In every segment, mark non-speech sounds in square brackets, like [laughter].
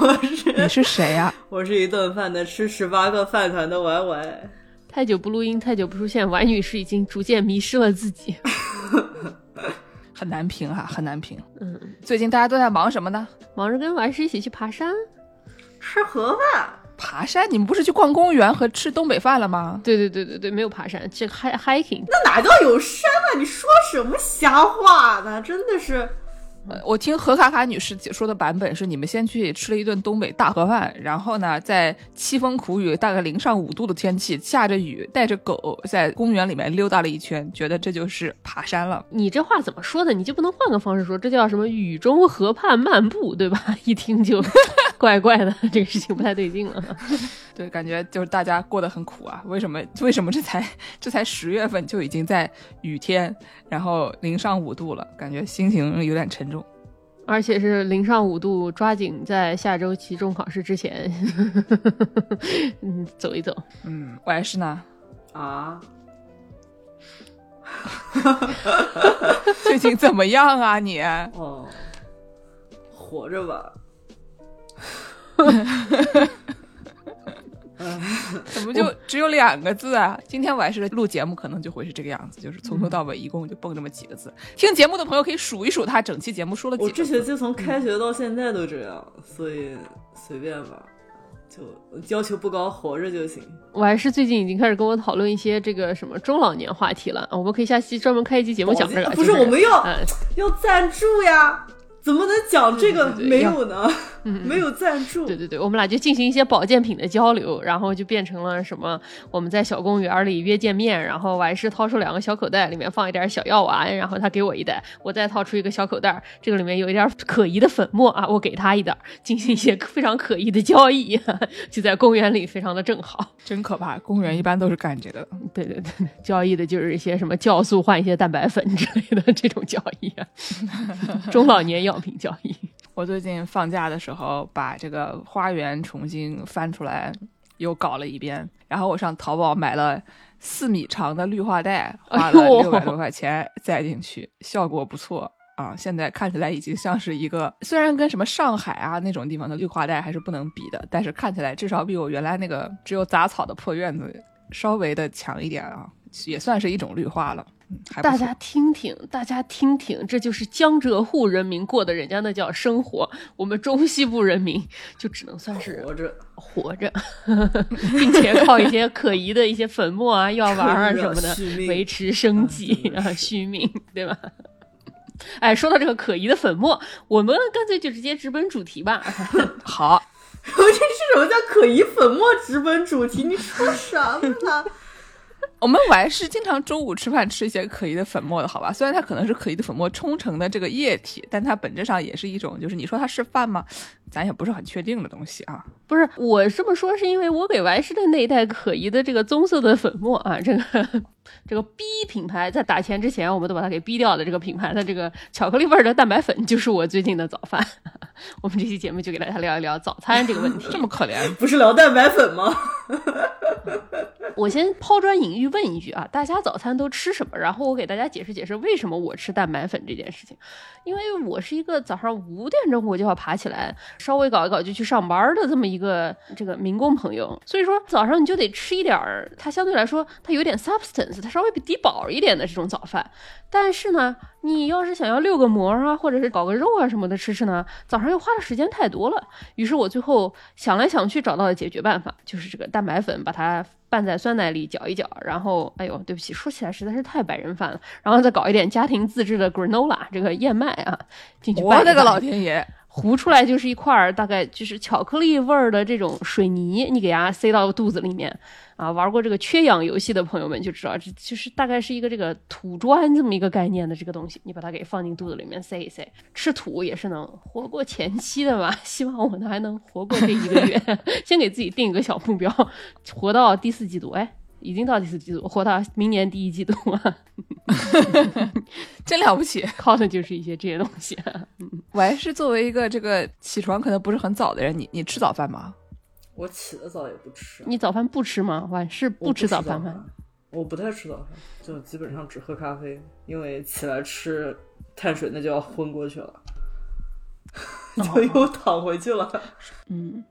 我 [laughs] 是你是谁呀、[laughs] 我是一顿饭的吃十八个饭团的歪歪。太久不录音，太久不出现，婉女士已经逐渐迷失了自己。[laughs] 很难评哈，很难评。嗯，最近大家都在忙什么呢？忙着跟婉师一起去爬山。吃盒饭，爬山？你们不是去逛公园和吃东北饭了吗？对对对对对，没有爬山，这 hi hiking。那哪叫有山啊？你说什么瞎话呢？真的是，我听何卡卡女士解说的版本是，你们先去吃了一顿东北大盒饭，然后呢，在凄风苦雨、大概零上五度的天气，下着雨，带着狗在公园里面溜达了一圈，觉得这就是爬山了。你这话怎么说的？你就不能换个方式说？这叫什么？雨中河畔漫步，对吧？[laughs] 一听就怪怪的，这个事情不太对劲了。[laughs] 对，感觉就是大家过得很苦啊。为什么？为什么这才这才十月份就已经在雨天，然后零上五度了，感觉心情有点沉重。而且是零上五度，抓紧在下周期中考试之前，[laughs] 嗯，走一走。嗯，我还是呢。啊，[laughs] 最近怎么样啊你？哦，活着吧。[laughs] 怎么就只有两个字啊？今天我还是录节目，可能就会是这个样子，就是从头到尾一共就蹦这么几个字。听节目的朋友可以数一数他整期节目说了几个字。我这学期从开学到现在都这样，所以随便吧，就要求不高，活着就行。我还是最近已经开始跟我讨论一些这个什么中老年话题了，啊我们可以下期专门开一期节目讲这个。不，就是我们要、嗯要赞助呀，怎么能讲这个没有呢？嗯 [laughs] 没有赞助，对对对，我们俩就进行一些保健品的交流，然后就变成了什么？我们在小公园里约见面，然后我还是掏出两个小口袋，里面放一点小药丸，然后他给我一袋，我再掏出一个小口袋，这个里面有一点可疑的粉末啊，我给他一袋，进行一些非常可疑的交易，[laughs] 就在公园里非常的正好。真可怕，公园一般都是干这个的。对对对，[laughs] 交易的就是一些什么酵素换一些蛋白粉之类的这种交易啊，中老年药品交易。[laughs] 我最近放假的时候，把这个花园重新翻出来，又搞了一遍。然后我上淘宝买了四米长的绿化带，花了六百多块钱栽进去，效果不错啊。现在看起来已经像是一个，虽然跟什么上海啊那种地方的绿化带还是不能比的，但是看起来至少比我原来那个只有杂草的破院子稍微的强一点啊，也算是一种绿化了。大家听听，大家听听，这就是江浙沪人民过的人家那叫生活，我们中西部人民就只能算是活着。活着，[laughs] 并且靠一些可疑的一些粉末啊、药丸啊什么的维持生计啊、续命，对吧？哎，说到这个可疑的粉末，我们干脆就直接直奔主题吧。[laughs] 好。[laughs] 这是什么叫可疑粉末直奔主题？你说什么呢？[laughs] 我们我还是经常中午吃饭吃一些可疑的粉末的，好吧？虽然它可能是可疑的粉末冲成的这个液体，但它本质上也是一种，就是你说它是饭吗？咱也不是很确定的东西啊。不是我这么说，是因为我给王师的那一袋可疑的这个棕色的粉末啊，这个这个 B 品牌在打钱之前，我们都把它给逼掉的这个品牌的这个巧克力味儿的蛋白粉，就是我最近的早饭。[laughs] 我们这期节目就给大家聊一聊早餐这个问题。[laughs] 这么可怜，不是聊蛋白粉吗？我先抛砖引玉问一句啊，大家早餐都吃什么？然后我给大家解释解释为什么我吃蛋白粉这件事情。因为我是一个早上五点钟我就要爬起来，稍微搞一搞就去上班的这么一个这个民工朋友，所以说早上你就得吃一点儿，它相对来说它有点 substance，它稍微比低饱一点的这种早饭。但是呢，你要是想要溜个馍啊，或者是搞个肉啊什么的吃吃呢，早上又花的时间太多了。于是我最后想来想去，找到了解决办法，就是这个蛋白粉，把它拌在酸奶里搅一搅，然后，哎呦，对不起，说起来实在是太白人饭了。然后再搞一点家庭自制的 granola 这个燕麦啊进去拌拌。我的个老天爷！糊出来就是一块儿，大概就是巧克力味儿的这种水泥，你给它塞到肚子里面啊。玩过这个缺氧游戏的朋友们就知道，这就是大概是一个这个土砖这么一个概念的这个东西，你把它给放进肚子里面塞一塞，吃土也是能活过前期的嘛。[laughs] 希望我呢还能活过这一个月，[laughs] 先给自己定一个小目标，活到第四季度。哎。已经到第四季度，活到明年第一季度了，[laughs] 真了不起！靠的就是一些这些东西。[laughs] 我还是作为一个这个起床可能不是很早的人，你你吃早饭吗？我起得早也不吃。你早饭不吃吗？晚是不吃早饭吗？我不太吃早饭，就基本上只喝咖啡，因为起来吃碳水那就要昏过去了，[laughs] 就又躺回去了。嗯。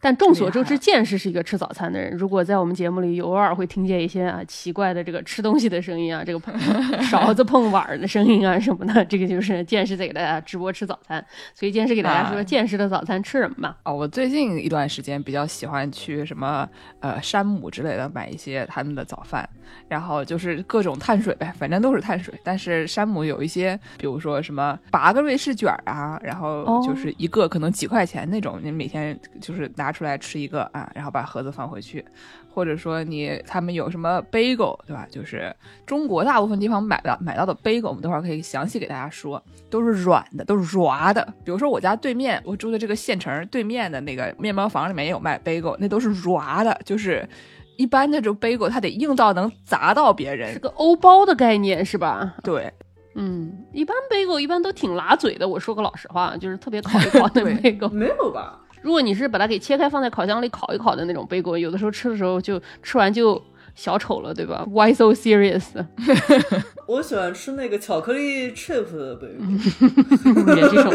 但众所周知，剑士是一个吃早餐的人。如果在我们节目里，偶尔会听见一些啊奇怪的这个吃东西的声音啊，这个 [laughs] 勺子碰碗的声音啊什么的，这个就是剑士在给大家直播吃早餐。所以剑士给大家说，剑士的早餐吃什么吧？哦，我最近一段时间比较喜欢去什么呃山姆之类的买一些他们的早饭，然后就是各种碳水呗，反正都是碳水。但是山姆有一些，比如说什么八个瑞士卷啊，然后就是一个可能几块钱那种，你每天就是。拿出来吃一个啊，然后把盒子放回去，或者说你他们有什么 bagel 对吧？就是中国大部分地方买的买到的 bagel，我们等会儿可以详细给大家说，都是软的，都是软的。比如说我家对面我住的这个县城对面的那个面包房里面也有卖 bagel，那都是软的，就是一般那种 bagel 它得硬到能砸到别人，是个欧包的概念是吧？对，嗯，一般 bagel 一般都挺拉嘴的。我说个老实话，就是特别烤一烤的 bagel，没有吧？如果你是把它给切开放在烤箱里烤一烤的那种贝果，有的时候吃的时候就吃完就小丑了，对吧？[laughs] Why so serious？我喜欢吃那个巧克力 chip 的贝果，[laughs] 也这种。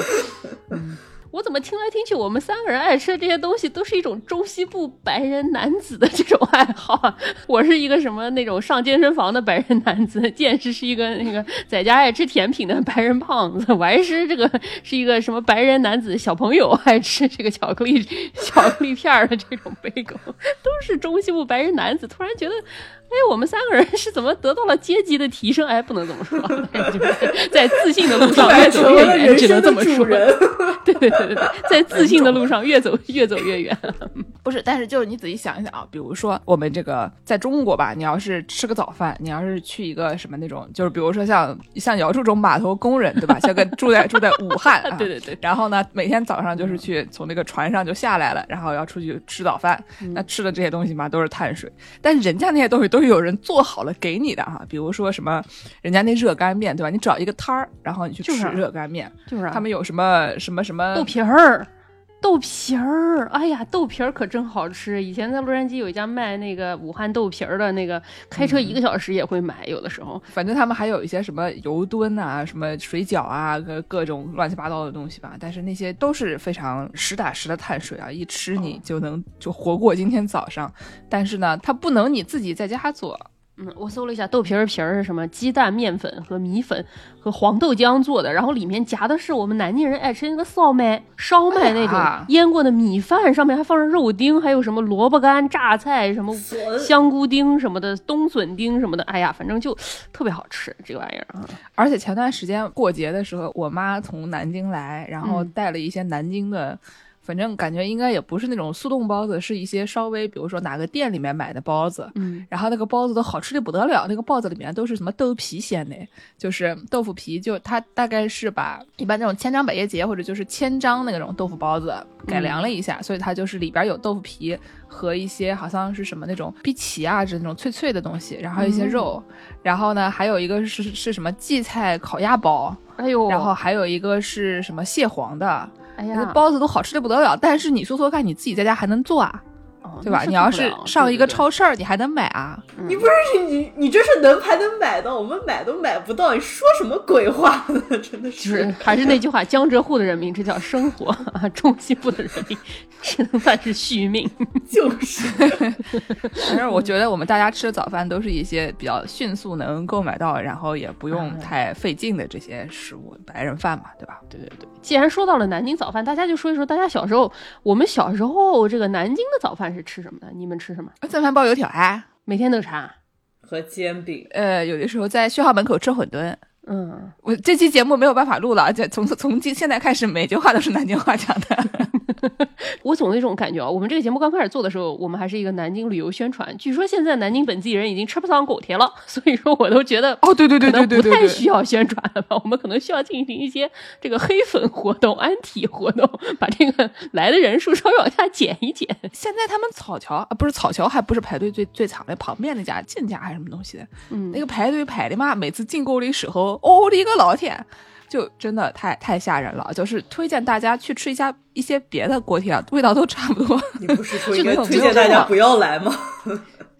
我怎么听来听去，我们三个人爱吃的这些东西都是一种中西部白人男子的这种爱好啊！[laughs] 我是一个什么那种上健身房的白人男子，见识是一个那个在家爱吃甜品的白人胖子，我还是这个是一个什么白人男子小朋友爱吃这个巧克力巧克力片的这种贝狗，都是中西部白人男子。突然觉得。哎，我们三个人是怎么得到了阶级的提升？哎，不能这么说，[laughs] 在自信的路上越走越远，只能这么说。对对对对对，在自信的路上越走越走越远。不是，但是就是你仔细想一想啊，比如说我们这个在中国吧，你要是吃个早饭，你要是去一个什么那种，就是比如说像像姚柱这种码头工人，对吧？像个住在住在武汉，对对对。然后呢，每天早上就是去从那个船上就下来了，然后要出去吃早饭，那吃的这些东西嘛都是碳水，但是人家那些东西都。都有人做好了给你的哈，比如说什么，人家那热干面对吧？你找一个摊儿，然后你去吃热干面，就是他们有什么什么什么豆皮儿。豆皮儿，哎呀，豆皮儿可真好吃！以前在洛杉矶有一家卖那个武汉豆皮儿的那个，开车一个小时也会买。有的时候，反正他们还有一些什么油墩啊、什么水饺啊，各各种乱七八糟的东西吧。但是那些都是非常实打实的碳水啊，一吃你就能就活过今天早上。但是呢，它不能你自己在家做。嗯，我搜了一下豆皮儿皮儿是什么？鸡蛋、面粉和米粉和黄豆浆做的，然后里面夹的是我们南京人爱吃那个烧麦，烧麦那种腌过的米饭，上面还放上肉丁，还有什么萝卜干、榨菜、什么香菇丁什么的，冬笋丁什么的，哎呀，反正就特别好吃这个玩意儿啊！而且前段时间过节的时候，我妈从南京来，然后带了一些南京的。反正感觉应该也不是那种速冻包子，是一些稍微，比如说哪个店里面买的包子，嗯，然后那个包子都好吃的不得了，那个包子里面都是什么豆皮馅的，就是豆腐皮，就它大概是把一般那种千张百叶结或者就是千张那种豆腐包子改良了一下，所以它就是里边有豆腐皮和一些好像是什么那种碧琪啊，这那种脆脆的东西，然后一些肉，然后呢还有一个是是什么荠菜烤鸭包，哎呦，然后还有一个是什么蟹黄的。哎呀，包子都好吃的不得了，但是你说说看，你自己在家还能做啊？对吧？你要是上一个超市，你还能买啊？你不是你你这是能还能买到，我们买都买不到，你说什么鬼话呢？[laughs] 真的是，还是那句话，江浙沪的人民这叫生活啊，[laughs] 中西部的人民只能算是续命。[laughs] 就是，反正我觉得我们大家吃的早饭都是一些比较迅速能购买到，然后也不用太费劲的这些食物，白人饭嘛，对吧？对对对。既然说到了南京早饭，大家就说一说大家小时候，我们小时候这个南京的早饭是。吃什么的？你们吃什么？蒸饭包油条啊，每天都吃啊。和煎饼。呃，有的时候在学校门口吃馄饨。嗯，我这期节目没有办法录了，这从从今现在开始每句话都是南京话讲的。[laughs] 我总有一种感觉啊，我们这个节目刚开始做的时候，我们还是一个南京旅游宣传。据说现在南京本地人已经吃不上狗贴了，[laughs] 所以说我都觉得哦，对对对对对对对，不太需要宣传了吧？我们可能需要进行一些这个黑粉活动、安体活动，把这个来的人数稍微往下减一减。[laughs] 现在他们草桥啊，不是草桥，还不是排队最最长的，旁边那家进家还是什么东西的，嗯，那个排队排的嘛，每次进购的时候，哦我的个老天！就真的太太吓人了，就是推荐大家去吃一下一些别的锅贴啊，味道都差不多。你不是说应该 [laughs] 就推荐大家不要来吗？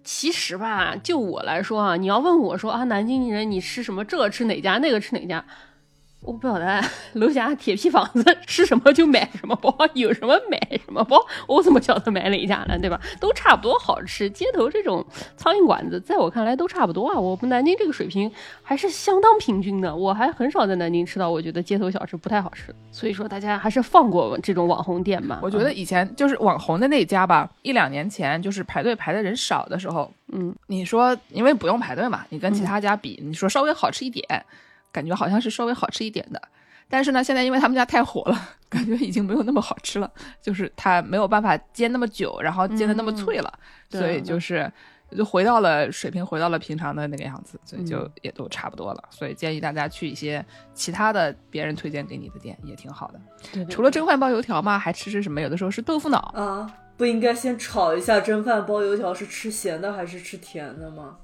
其实吧，就我来说啊，你要问我说啊，南京人你吃什么？这个吃哪家，那个吃哪家？我不晓得，楼下铁皮房子吃什么就买什么包，有什么买什么包，我怎么晓得买哪家呢？对吧？都差不多好吃。街头这种苍蝇馆子，在我看来都差不多啊。我们南京这个水平还是相当平均的，我还很少在南京吃到我觉得街头小吃不太好吃。所以说，大家还是放过这种网红店吧。我觉得以前就是网红的那家吧，一两年前就是排队排的人少的时候，嗯，你说因为不用排队嘛，你跟其他家比，你说稍微好吃一点。感觉好像是稍微好吃一点的，但是呢，现在因为他们家太火了，[laughs] 感觉已经没有那么好吃了，就是它没有办法煎那么久，然后煎的那么脆了，嗯、所以就是就回到了水平，回到了平常的那个样子，所以就嗯也都差不多了。所以建议大家去一些其他的别人推荐给你的店也挺好的。对对对除了蒸饭包油条嘛，还吃吃什么？有的时候是豆腐脑。啊，不应该先炒一下蒸饭包油条是吃咸的还是吃甜的吗？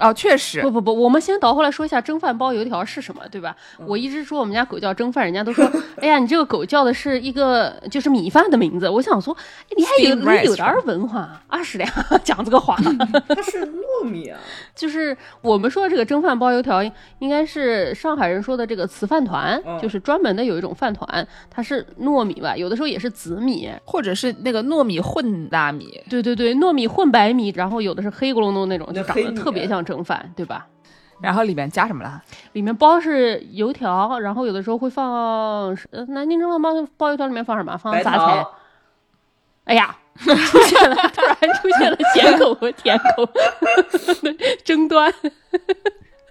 哦，确实不，不不，我们先倒回来说一下蒸饭包油条是什么，对吧？嗯我一直说我们家狗叫蒸饭，人家都说，[laughs] 哎呀，你这个狗叫的是一个就是米饭的名字。我想说，哎你还有你有点文化，二十两 [laughs] 讲这个话。[laughs] 它是糯米啊，就是我们说这个蒸饭包油条，应该是上海人说的这个糍饭团，嗯就是专门的有一种饭团，它是糯米吧，有的时候也是紫米。或者是那个糯米混大米。对对对，糯米混白米，然后有的是黑咕隆咚那种，就长得特别啊像蒸饭，对吧？然后里面加什么了？里面包是油条，然后有的时候会放，呃，南京蒸饭包包油条里面放什么？放白杂菜糖。。哎呀，出现了，突然出现了咸口和甜口的争端。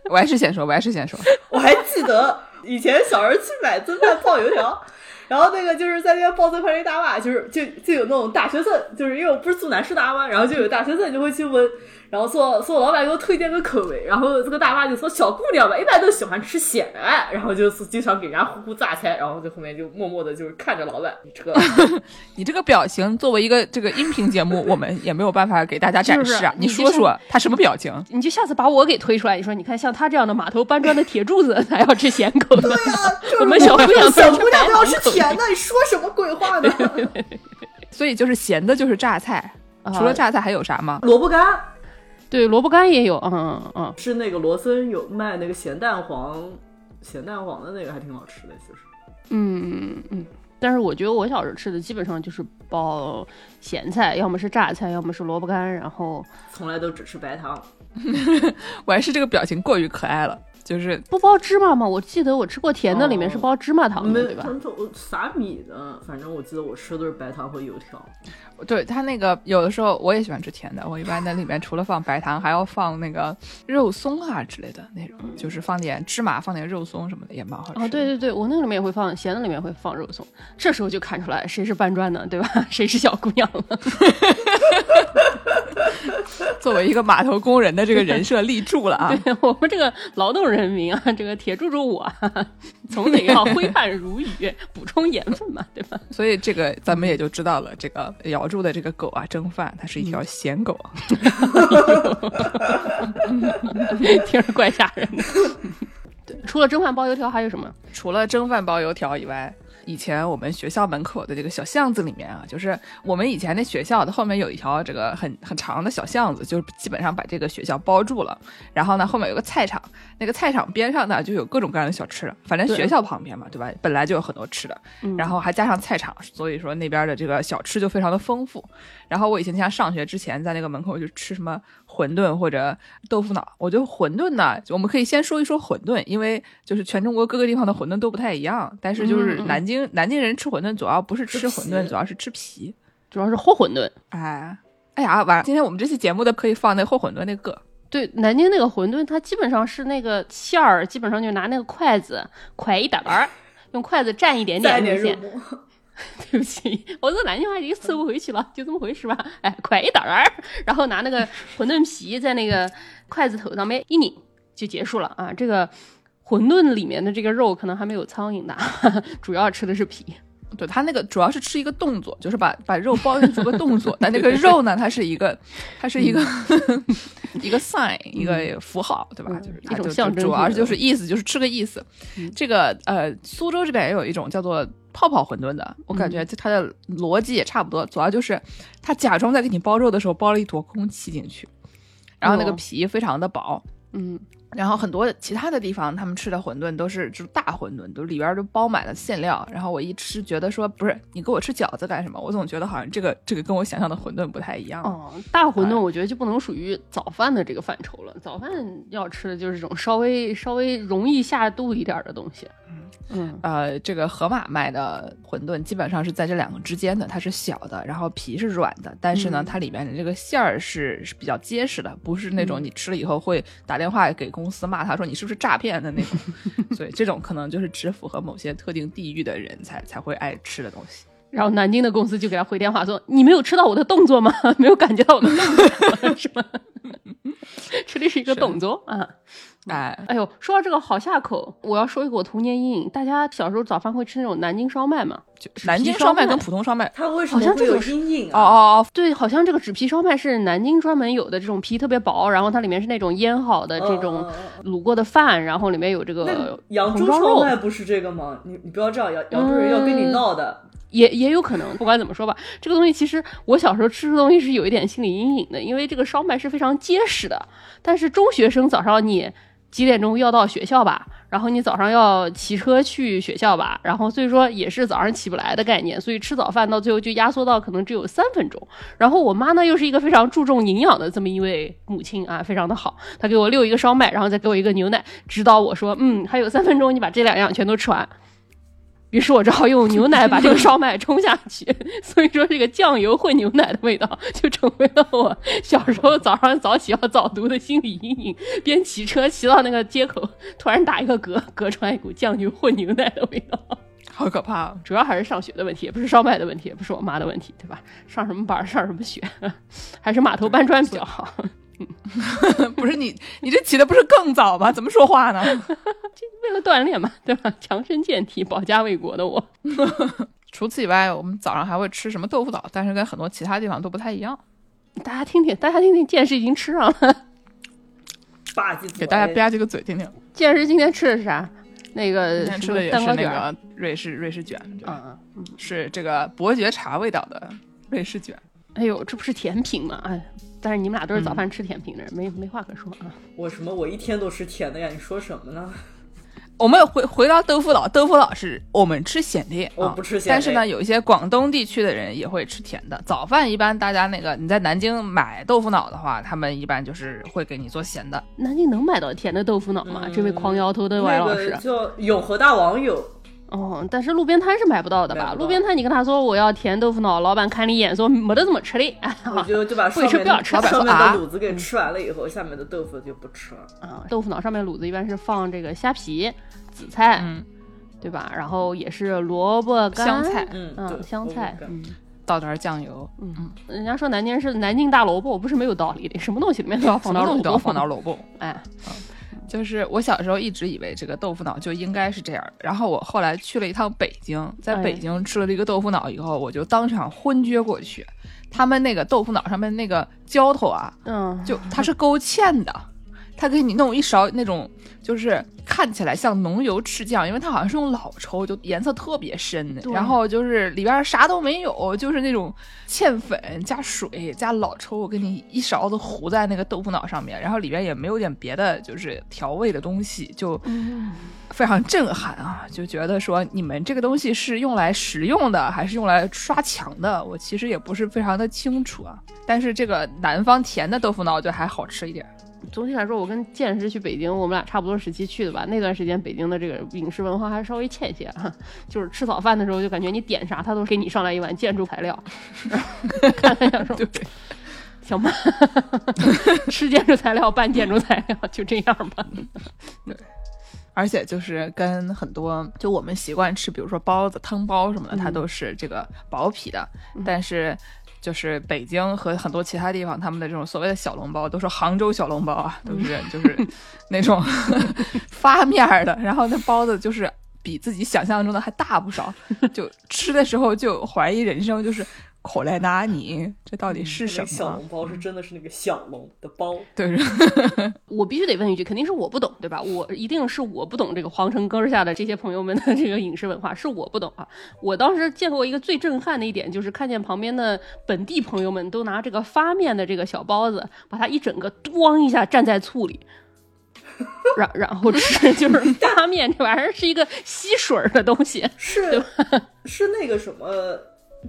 我还是先说，我还是先说。我还记得以前小时候去买蒸饭泡油条，[laughs] 然后那个就是在那边包蒸饭那大妈，就是就就有那种大学生，就是因为我不是住南师大嘛，然后就有大学生就会去问，然后说说老板给我推荐个口味，然后这个大妈就说小姑娘吧，一般都喜欢吃咸的，哎，然后就是经常给人家呼呼榨菜，然后就后面就默默的就是看着老板，你这个 [laughs] 你这个表情作为一个这个音频节目，我们也没有办法给大家展示啊。是不是你说说他什么表情？你就下次把我给推出来，你说你看像他这样的码头搬砖的铁柱子 [laughs] 才要吃咸口的，[laughs] 我们小姑娘小姑娘都要吃吃甜的，你说什么鬼话呢？所以就是咸的，就是榨菜。除了榨菜还有啥吗？萝卜干对萝卜干也有，嗯嗯嗯，是那个罗森有卖那个咸蛋黄，咸蛋黄的那个还挺好吃的，其实。嗯嗯嗯，但是我觉得我小时候吃的基本上就是包咸菜，要么是榨菜，要么是萝卜干，然后从来都只吃白糖。[laughs] 我还是这个表情过于可爱了，就是不包芝麻吗？我记得我吃过甜的，里面是包芝麻糖的，没对吧？他我啥米的，反正我记得我吃的都是白糖和油条。对他那个有的时候我也喜欢吃甜的，我一般在里面除了放白糖，还要放那个肉松啊之类的那种，就是放点芝麻，放点肉松什么的也蛮好吃。哦，对，对对，我那个里面也会放咸的，里面会放肉松，这时候就看出来谁是搬砖的，对吧？[laughs] 谁是小姑娘了？[laughs] [laughs] 作为一个码头工人的这个人设立住了啊！[laughs] 对我们这个劳动人民啊，这个铁柱柱我啊，[laughs] 总得要挥汗如雨，补充盐分嘛，对吧？所以这个咱们也就知道了，这个瑶柱的这个狗啊，蒸饭它是一条咸狗。听着怪吓人的。对，除了蒸饭包油条还有什么？除了蒸饭包油条以外，以前我们学校门口的这个小巷子里面啊，就是我们以前那学校的后面有一条这个很很长的小巷子，就是基本上把这个学校包住了。然后呢，后面有个菜场，那个菜场边上呢就有各种各样的小吃，反正学校旁边嘛，对吧？本来就有很多吃的，嗯然后还加上菜场，所以说那边的这个小吃就非常的丰富。然后我以前像上学之前，在那个门口就吃什么馄饨或者豆腐脑。我觉得馄饨呢，我们可以先说一说馄饨，因为就是全中国各个地方的馄饨都不太一样，但是就是南京、南京人吃馄饨主要不是吃馄饨，主要是吃皮。主要是和馄饨。哎，哎呀，完了！今天我们这期节目的可以放那和馄饨那个，对，南京那个馄饨，它基本上是那个馅儿，基本上就拿那个筷子㧟一点儿，用筷子蘸一点点面一点肉线。末，[laughs] 对不起，我这南京话已经收不回去了，[laughs] 就这么回事吧。[laughs] 哎，快一点儿，然后拿那个馄饨皮在那个筷子头上面一拧就结束了啊。这个馄饨里面的这个肉可能还没有苍蝇大，主要吃的是皮。对它那个主要是吃一个动作，就是把把肉包进去个动作。但那个肉呢，它是一个，它是一个、一个 sign，一个符号，对吧？嗯就是一种它就象征主要就是意思就是吃个意思。嗯这个呃，苏州这边也有一种叫做泡泡馄饨的，我感嗯。觉它的逻辑也差不多，主要就是它假装在给你包肉的时候包了一坨空气进去，然后那个哦。皮非常的薄。嗯，然后很多其他的地方，他们吃的馄饨都是就是大馄饨，都里边都包满了馅料。然后我一吃，觉得说不是你给我吃饺子干什么？我总觉得好像这个这个跟我想象的馄饨不太一样。哦，大馄哎饨我觉得就不能属于早饭的这个范畴了。早饭要吃的就是这种稍微稍微容易下肚一点儿的东西。嗯呃，这个盒马卖的馄饨基本上是在这两个之间的，它是小的，然后皮是软的，但是呢，嗯它里面的这个馅儿是是比较结实的，不是那种嗯你吃了以后会打电话给公司骂他说你是不是诈骗的那种。所以这种可能就是只符合某些特定地域的人才才会爱吃的东西。然后南京的公司就给他回电话说：“你没有吃到我的动作吗？[laughs] 没有感觉到我的 [laughs] 动作是吗？[laughs] 吃的是一个动作啊！哎，哎呦，说到这个好下口，我要说一个我童年阴影。大家小时候早饭会吃那种南京烧麦吗？南京烧麦跟普通烧麦，它为什么会有像这种阴影哦啊？哦哦，对，好像这个纸皮烧麦是南京专门有的，这种皮特别薄，然后它里面是那种腌好的这种卤过的饭，然后里面有这那个扬州烧麦不是这个吗？你你不要这样，扬扬州人要跟你嗯闹的。也也有可能。[laughs] 不管怎么说吧，这个东西其实我小时候吃这东西是有一点心理阴影的，因为这个烧麦是非常结实的。但是中学生早上你几点钟要到学校吧？然后你早上要骑车去学校吧？然后所以说也是早上起不来的概念，所以吃早饭到最后就压缩到可能只有三分钟。然后我妈呢又是一个非常注重营养的这么一位母亲啊，非常的好，她给我溜一个烧麦，然后再给我一个牛奶，指导我说，嗯，还有三分钟，你把这两样全都吃完。于是我只好用牛奶把这个烧麦冲下去，所以说这个酱油混牛奶的味道就成为了我小时候早上早起要早读的心理阴影。边骑车骑到那个街口，突然打一个嗝，嗝出来一股酱油混牛奶的味道。好可怕啊！主要还是上学的问题，也不是烧麦的问题，也不是我妈的问题，对吧？上什么班上什么学，[laughs] 还是码头搬砖比较好。[laughs] 不是你，你这起的不是更早吗？怎么说话呢？[laughs] 为了锻炼嘛，对吧？[laughs] 强身健体、保家卫国的我，除此以外，我们早上还会吃什么豆腐脑，但是跟很多其他地方都不太一样。大家听听，大家听听，见识已经吃上了。吧唧，给大家吧唧个嘴听听。见识今天吃的是啥？那个今天吃的也是那个瑞士瑞士卷，嗯嗯。是这个伯爵茶味道的瑞士卷。哎呦，这不是甜品吗？哎，但是你们俩都是早嗯饭吃甜品的人，没没话可说啊。我什么？我一天都吃甜的呀！你说什么呢？我们回回到豆腐脑，豆腐脑是我们吃咸的，啊我不吃咸的但是呢，有一些广东地区的人也会吃甜的。早饭一般大家那个你在南京买豆腐脑的话，他们一般就是会给你做咸的。南京能买到甜的豆腐脑吗？这位狂摇头的歪那老师个。叫永和大王有，哦，但是路边摊是买不到的吧？路边摊你跟他说我要甜豆腐脑，老板看你一眼说没得这么吃的。我就就把 [laughs] 上面不许吃不要吃的上面啊的卤子给吃完了以后，下面的豆腐就不吃了。啊，豆腐脑上面卤子一般是放这个虾皮、紫菜，嗯，对吧？然后也是萝卜干、香菜嗯，香菜，嗯倒点酱油，嗯，人家说南京是南京大萝卜，不是没有道理的，什么东西里面都要放点萝卜，放点萝 [laughs] 卜。哎，[laughs] 就是我小时候一直以为这个豆腐脑就应该是这样，然后我后来去了一趟北京，在哎北京吃了这个豆腐脑以后，我就当场昏厥过去。他们那个豆腐脑上面那个浇头啊，嗯，就它是勾芡的，他给你弄一勺那种，就是看起来像浓油赤酱，因为它好像是用老抽，就颜色特别深的。然后就是里边啥都没有，就是那种芡粉加水加老抽，给你一勺子糊在那个豆腐脑上面，然后里边也没有点别的，就是调味的东西，就嗯非常震撼啊！就觉得说你们这个东西是用来食用的，还是用来刷墙的？我其实也不是非常的清楚啊。但是这个南方甜的豆腐脑就还好吃一点。总体来说，我跟建师去北京，我们俩差不多时期去的吧。那段时间北京的这个饮食文化还稍微欠些，哈，就是吃早饭的时候就感觉你点啥，他都给你上来一碗建筑材料，[laughs] 看看想说对，行吧，[laughs] 吃建筑材料拌建筑材料，就这样吧。[laughs] 对而且就是跟很多就我们习惯吃，比如说包子、汤包什么的，它嗯都是这个薄皮的，但是。就是北京和很多其他地方，他们的这种所谓的小笼包，都是杭州小笼包啊，都是就是那种 [laughs] 发面儿的，然后那包子就是比自己想象中的还大不少，就吃的时候就怀疑人生，就是口袋拿你，这到底是什么小？笼包是真的是那个小笼的包，对，[laughs] 我必须得问一句，肯定是我不懂，对吧？我一定是我不懂这个皇城根儿下的这些朋友们的这个饮食文化，是我不懂啊。我当时见过一个最震撼的一点，就是看见旁边的本地朋友们都拿这个发面的这个小包子，把它一整个咣一下蘸在醋里。然然后吃，[laughs] 就是发面这玩意儿是一个吸水儿的东西，是是那个什么，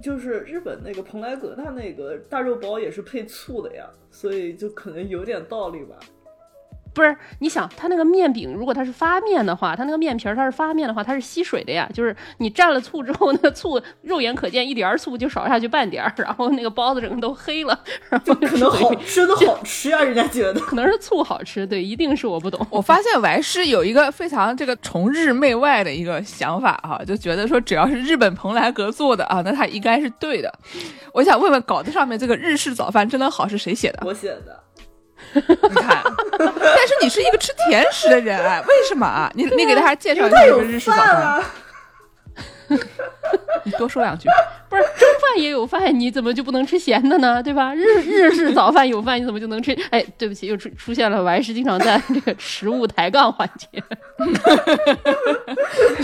就是日本那个蓬莱阁，它那个大肉包也是配醋的呀，所以就可能有点道理吧。不是，你想它那个面饼，如果它是发面的话，它那个面皮儿它是发面的话，它是吸水的呀。就是你蘸了醋之后，那个醋肉眼可见一点儿醋就少下去半点儿，然后那个包子整个都黑了，[laughs] 然后可能好吃的好吃啊，人家觉得。可能是醋好吃，对，一定是我不懂。[laughs] 我发现完师有一个非常这个崇日媚外的一个想法哈、就觉得说只要是日本蓬莱阁做的啊，那它应该是对的。我想问问稿子上面这个日式早饭真的好是谁写的？我写的，[laughs] 你看，但是你是一个吃甜食的人哎，为什么啊？你你给大家介绍一下这个日式早饭，[laughs] 你多说两句。不是中饭也有饭，你怎么就不能吃咸的呢？对吧？日日式早饭有饭，你怎么就能吃？哎，对不起，又出出现了我还是经常在 [laughs] 这个食物抬杠环节。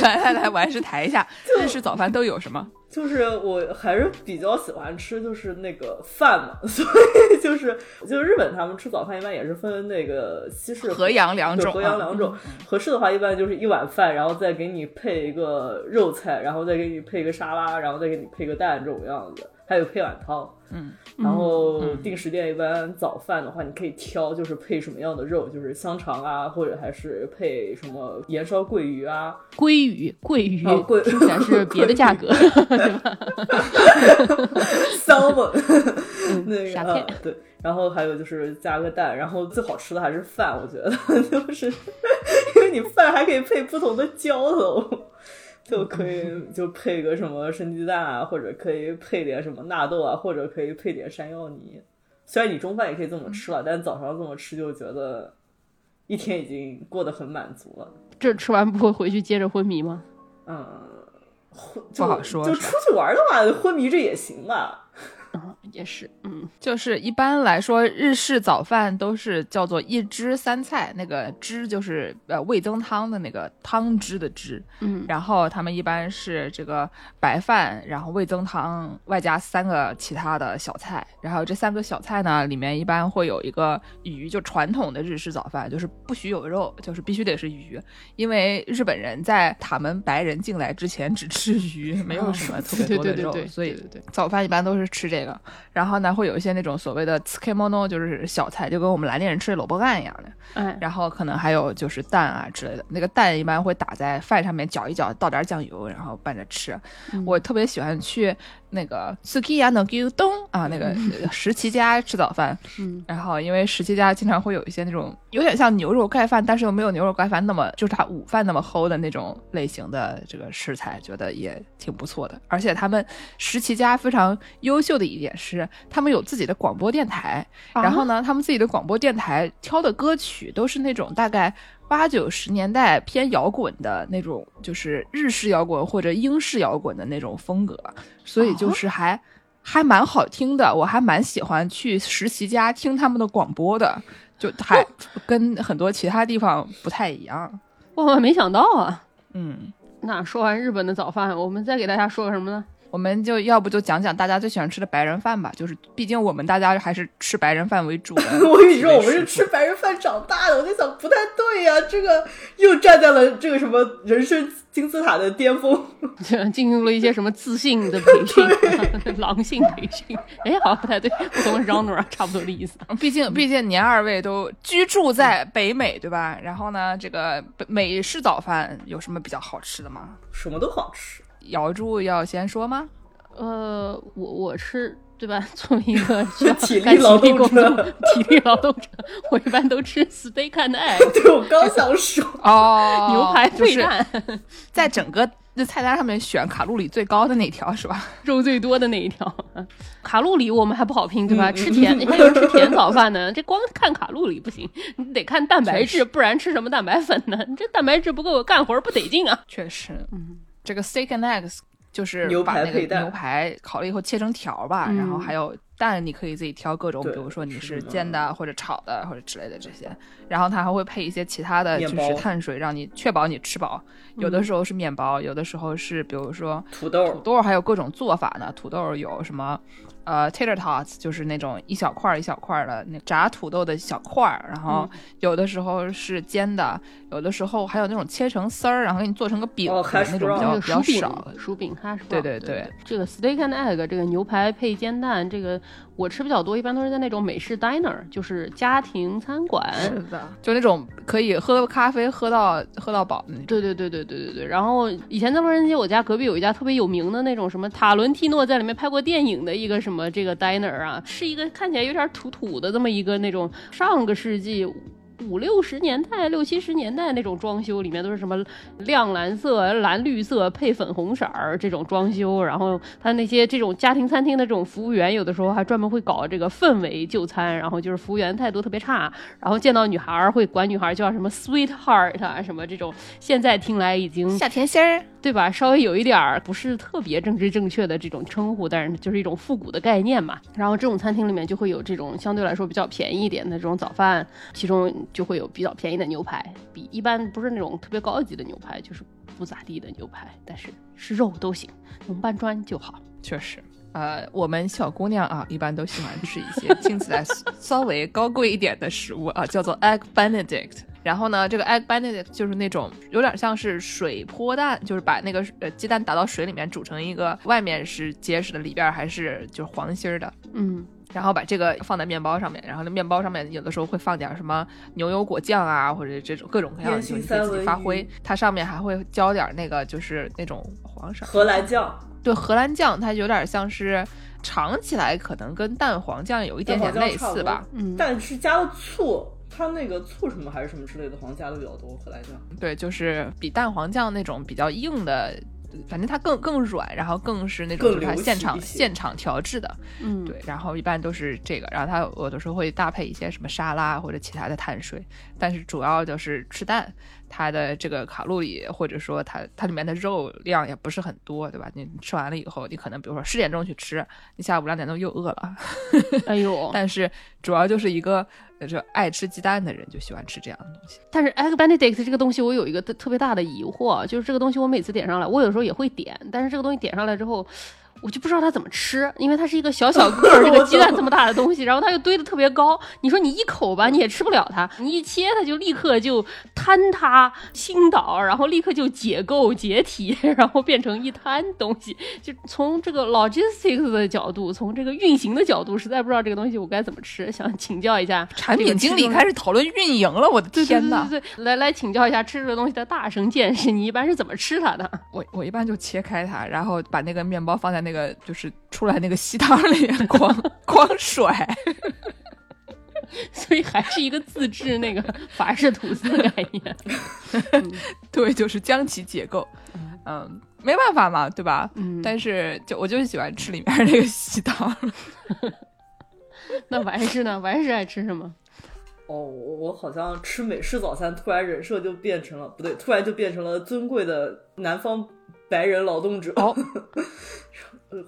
来来来，我还是抬一下日式早饭都有什么？就是我还是比较喜欢吃，就是那个饭嘛，[laughs] 所以就是就是日本他们吃早饭一般也是分那个西式和洋两种和洋啊两种。合适的话，一般就是一碗饭，然后再给你配一个肉菜，然后再给你配一个沙拉，然后再给你配个蛋这种样子，还有配碗汤。嗯，然后定时店一般早饭的话，你可以挑就是配什么样的肉，就是香肠啊，或者还是配什么盐烧桂鱼啊，鲑鱼，桂鱼哦桂听起来是 [laughs] 别的价格，[laughs] 对吧？[laughs] salmon，那个对，然后还有就是加个蛋，然后最好吃的还是饭，我觉得就是因为你饭还可以配不同的浇头，就可以就配个什么生鸡蛋啊，或者可以配点什么纳豆啊，或者可以配点山药泥。虽然你中饭也可以这么吃了，但早上这么吃就觉得一天已经过得很满足了。这吃完不会回去接着昏迷吗？嗯，昏不好说就出去玩的话，昏迷这也行吧。也是，嗯，就是一般来说，日式早饭都是叫做一汁三菜，那个汁就是呃味增汤的那个汤汁的汁，嗯。然后他们一般是这个白饭，然后味增汤，外加三个其他的小菜，然后这三个小菜呢里面一般会有一个鱼，就传统的日式早饭就是不许有肉，就是必须得是鱼，因为日本人在他们白人进来之前只吃鱼，没有什么特别多的肉，[laughs] 对对对，所以对对。对早饭一般都是吃这个，然后呢，会有一些那种所谓的 tsukemono，就是小菜，就跟我们蓝店人吃的萝卜干一样的。哎，然后可能还有就是蛋啊之类的，那个蛋一般会打在饭上面搅一搅，倒点酱油，然后拌着吃。我特别喜欢去那个 Sukiya no Gyudon 啊，那个石岐家吃早饭。嗯，然后因为石岐家经常会有一些那种有点像牛肉盖饭，但是又没有牛肉盖饭那么就是它午饭那么齁的那种类型的这个食材，觉得也挺不错的。而且他们石岐家非常优秀的一点是，他们有自己的广播电台，然后呢，他们自己的广播电台挑的歌曲都是那种大概八九十年代偏摇滚的那种，就是日式摇滚或者英式摇滚的那种风格，所以就是还、还蛮好听的，我还蛮喜欢去实习家听他们的广播的，就还跟很多其他地方不太一样。万万没想到啊！嗯，那说完日本的早饭，我们再给大家说个什么呢？我们就要不就讲讲大家最喜欢吃的白人饭吧，就是毕竟我们大家还是吃白人饭为主的。[laughs] 我跟你说，我们是吃白人饭长大的，我在想不太对呀、这个又站在了这个什么人生金字塔的巅峰。[laughs] 进入了一些什么自信的培训、[laughs] 狼性培训？哎，好像不太对，不同的 genre 差不多的意思。毕竟，毕竟您二位都居住在北美，对吧？然后呢，这个美式早饭有什么比较好吃的吗？什么都好吃，瑶柱要先说吗？呃，我我是对吧？[laughs] 作为一个需要 [laughs] 体力干劳动工作者 [laughs] 体力劳动者，我一般都吃 steak and egg 对我刚想说，哦牛排就是配蛋，在整个这菜单上面选卡路里最高的那条是吧？肉最多的那一条。卡路里我们还不好拼，对吧？嗯吃甜，还有吃甜早饭呢，这光看卡路里不行，你得看蛋白质，不然吃什么蛋白粉呢？你这蛋白质不够，干活不得劲啊！确实，嗯，这个 steak and eggs 就是牛把那个排配蛋牛排烤了以后切成条吧，嗯然后还有蛋，你可以自己挑各种，比如说你是煎的或者炒的或者之类的这些，然后它还会配一些其他的就是碳水，让你确保你吃饱。有的时候是面包，有的时候是比如说土豆土，豆，还有各种做法呢。土豆有什么？呃，tater tots 就是那种一小块儿一小块儿的那炸土豆的小块儿，然后有的时候是煎的，有的时候还有那种切成丝儿，然后给你做成个饼那种比较比较少。，薯饼它是对对对对这个 steak and egg 这个牛排配煎蛋，这个我吃比较多，一般都是在那种美式 diner，就是家庭餐馆。是的，就那种可以喝咖啡喝到喝到饱。对对对对对对对。然后以前在洛杉矶，我家隔壁有一家特别有名的那种什么塔伦蒂诺在里面拍过电影的一个什么么这个 diner 啊，是一个看起来有点土土的这么一个那种上个世纪。五六十年代、六七十年代那种装修，里面都是什么亮蓝色、蓝绿色配粉红色儿这种装修。然后他那些这种家庭餐厅的这种服务员，有的时候还专门会搞这个氛围就餐，然后就是服务员态度特别差，然后见到女孩儿会管女孩儿叫什么 sweetheart 啊什么这种，现在听来已经小甜心儿，对吧？稍微有一点儿不是特别政治正确的这种称呼，但是就是一种复古的概念嘛。然后这种餐厅里面就会有这种相对来说比较便宜一点的这种早饭，其中就会有比较便宜的牛排，比一般不是那种特别高级的牛排，就是不咋地的牛排，但是是肉都行，能搬砖就好。确实。呃，我们小姑娘啊，一般都喜欢吃一些听起来稍微高贵一点的食物啊，叫做 egg benedict。然后呢，这个 egg benedict 就是那种有点像是水泼蛋，就是把那个呃鸡蛋打到水里面煮成一个，外面是结实的，里边还是就是黄心儿的。嗯，然后把这个放在面包上面，然后那面包上面有的时候会放点什么牛油果酱啊，或者这种各种各样的，就是你可以自己发挥。它上面还会浇点那个就是那种黄色荷兰酱，对荷兰酱，它有点像是尝起来可能跟蛋黄酱有一点点类似吧。嗯但是加了醋，它那个醋什么还是什么之类的，好像加的比较多。荷兰酱，对，就是比蛋黄酱那种比较硬的，反正它更更软，然后更是那种就是它现场现场调制的。嗯，对，然后一般都是这个，然后它有的时候会搭配一些什么沙拉或者其他的碳水，但是主要就是吃蛋，它的这个卡路里或者说它它里面的肉量也不是很多，对吧？你吃完了以后，你可能比如说十点钟去吃，你下午两点钟又饿了，[laughs] 哎呦，但是主要就是一个呃这爱吃鸡蛋的人就喜欢吃这样的东西。但是 egg benedict 这个东西，我有一个特特别大的疑惑，就是这个东西我每次点上来，我有时候也会点，但是这个东西点上来之后。我就不知道它怎么吃，因为它是一个小小个 [laughs] 儿，这个鸡蛋这么大的东西，然后它又堆的特别高。你说你一口吧，你也吃不了它，你一切它就立刻就坍塌、倾倒，然后立刻就解构、解体，然后变成一滩东西。就从这个 logistics 的角度，从这个运行的角度，实在不知道这个东西我该怎么吃，想请教一下产品经理开始讨论运营了，我的天呐！对对对，来来请教一下吃这个东西的大神见识，你一般是怎么吃它的？我我一般就切开它，然后把那个面包放在那个就是出来那个稀汤里面光光 [laughs] 甩。所以还是一个自制那个 [laughs] 法式吐司的概念。[laughs] 对，就是将其解构。嗯，没办法嘛，对吧？嗯，但是就我就是喜欢吃里面那个稀汤。那完事呢？完事爱吃什么？哦，我我好像吃美式早餐，突然人设就变成了不对，突然就变成了尊贵的南方白人劳动者。哦，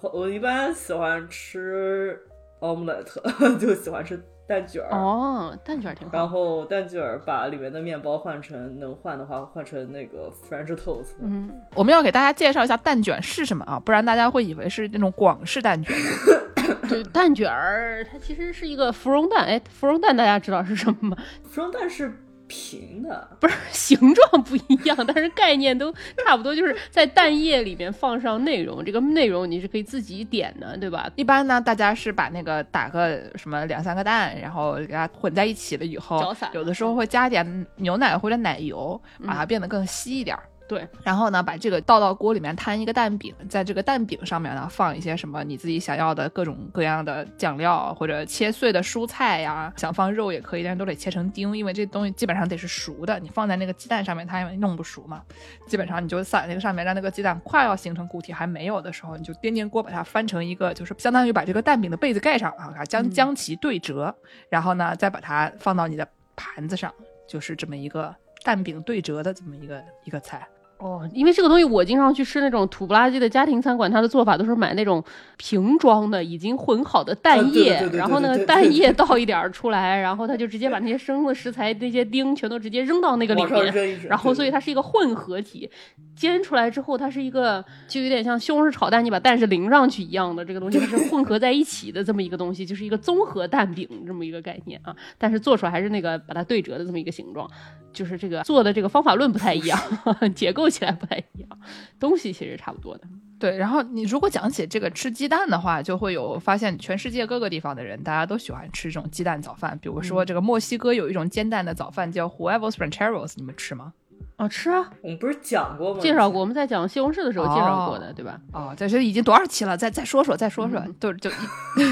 我我一般喜欢吃 omelette，[laughs] 就喜欢吃蛋卷儿。哦，蛋卷儿挺然。后蛋卷儿把里面的面包换成能换的话，换成那个 French toast。嗯，我们要给大家介绍一下蛋卷是什么啊，不然大家会以为是那种广式蛋卷。[laughs] 对，蛋卷儿它其实是一个芙蓉蛋。哎，芙蓉蛋大家知道是什么吗？芙蓉蛋是平的，不是形状不一样，但是概念都差不多，就是在蛋液里面放上内容，这个内容你是可以自己点的，对吧？一般呢，大家是把那个打个什么两三个蛋，然后给它混在一起了以后搅散，有的时候会加点牛奶或者奶油，把嗯它变得更稀一点儿。对，然后呢，把这个倒到锅里面摊一个蛋饼，在这个蛋饼上面呢放一些什么你自己想要的各种各样的酱料或者切碎的蔬菜呀，想放肉也可以，但是都得切成丁，因为这东西基本上得是熟的，你放在那个鸡蛋上面它也弄不熟嘛。基本上你就撒那个上面，让那个鸡蛋快要形成固体还没有的时候，你就颠颠锅把它翻成一个，就是相当于把这个蛋饼的被子盖上啊，将将其对折，然后呢再把它放到你的盘子上，就是这么一个蛋饼对折的这么一个一个菜。哦，因为这个东西我经常去吃那种土不拉几的家庭餐馆，它的做法都是买那种瓶装的已经混好的蛋液，然后那个蛋液倒一点儿出来，然后他就直接把那些生的食材那些丁全都直接扔到那个里面，然后所以它是一个混合体，煎出来之后它是一个就有点像西红柿炒蛋，你把蛋是淋上去一样的这个东西，它是 [laughs] 混合在一起的这么一个东西，就是一个综合蛋饼这么一个概念啊。但是做出来还是那个把它对折的这么一个形状，就是这个做的这个方法论不太一样，[laughs] 结构起来不太一样，东西其实差不多的。对，然后你如果讲起这个吃鸡蛋的话，就会有发现全世界各个地方的人，大家都喜欢吃这种鸡蛋早饭。比如说这个墨西哥有一种煎蛋的早饭叫 Huevos Rancheros，你们吃吗？哦，吃啊，我们不是讲过吗？介绍过，我们在讲西红柿的时候介绍过的，哦对吧？哦，这是已经多少期了？再再说说，再说说，嗯就就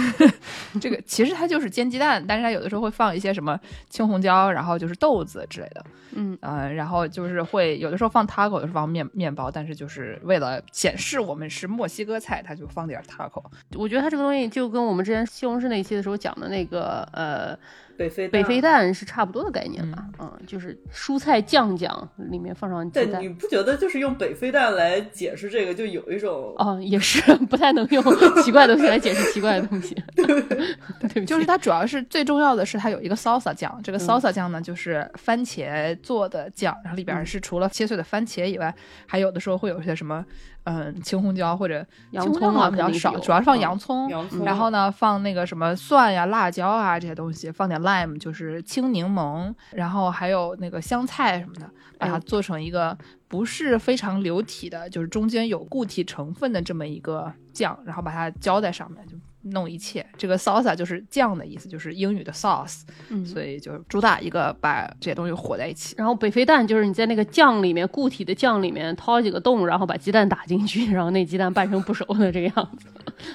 [laughs] 这个其实它就是煎鸡蛋，但是它有的时候会放一些什么青红椒，然后就是豆子之类的，嗯呃，然后就是会有的时候放 taco，有的时候放面面包，但是就是为了显示我们是墨西哥菜，它就放点 taco。我觉得它这个东西就跟我们之前西红柿那一期的时候讲的那个呃北非北非蛋是差不多的概念吧？嗯，就是蔬菜酱酱里面放上鸡对，蛋你。不觉得就是用北非蛋来解释这个，就有一种哦，也是 [laughs] 不太能用 [laughs] 奇怪的东西来解释奇怪的东西。[laughs] 对，就是它主要是最重要的是它有一个 salsa 酱，这个 salsa 酱呢就是番茄做的酱，然后里边是除了切碎的番茄以外，还有的时候会有一些什么嗯青红椒或者洋青红椒葱啊好像比较少，主要是放嗯洋葱，洋葱，然后呢放那个什么蒜呀、辣椒啊这些东西，放点 lime 就是青柠檬，然后还有那个香菜什么的，把它哎做成一个不是非常流体的，就是中间有固体成分的这么一个酱，然后把它浇在上面就。弄一切，这个 salsa 就是酱的意思，就是英语的 sauce，、嗯所以就主打一个把这些东西和在一起。然后北非蛋就是你在那个酱里面固体的酱里面掏几个洞，然后把鸡蛋打进去，然后那鸡蛋半生不熟的这个样子。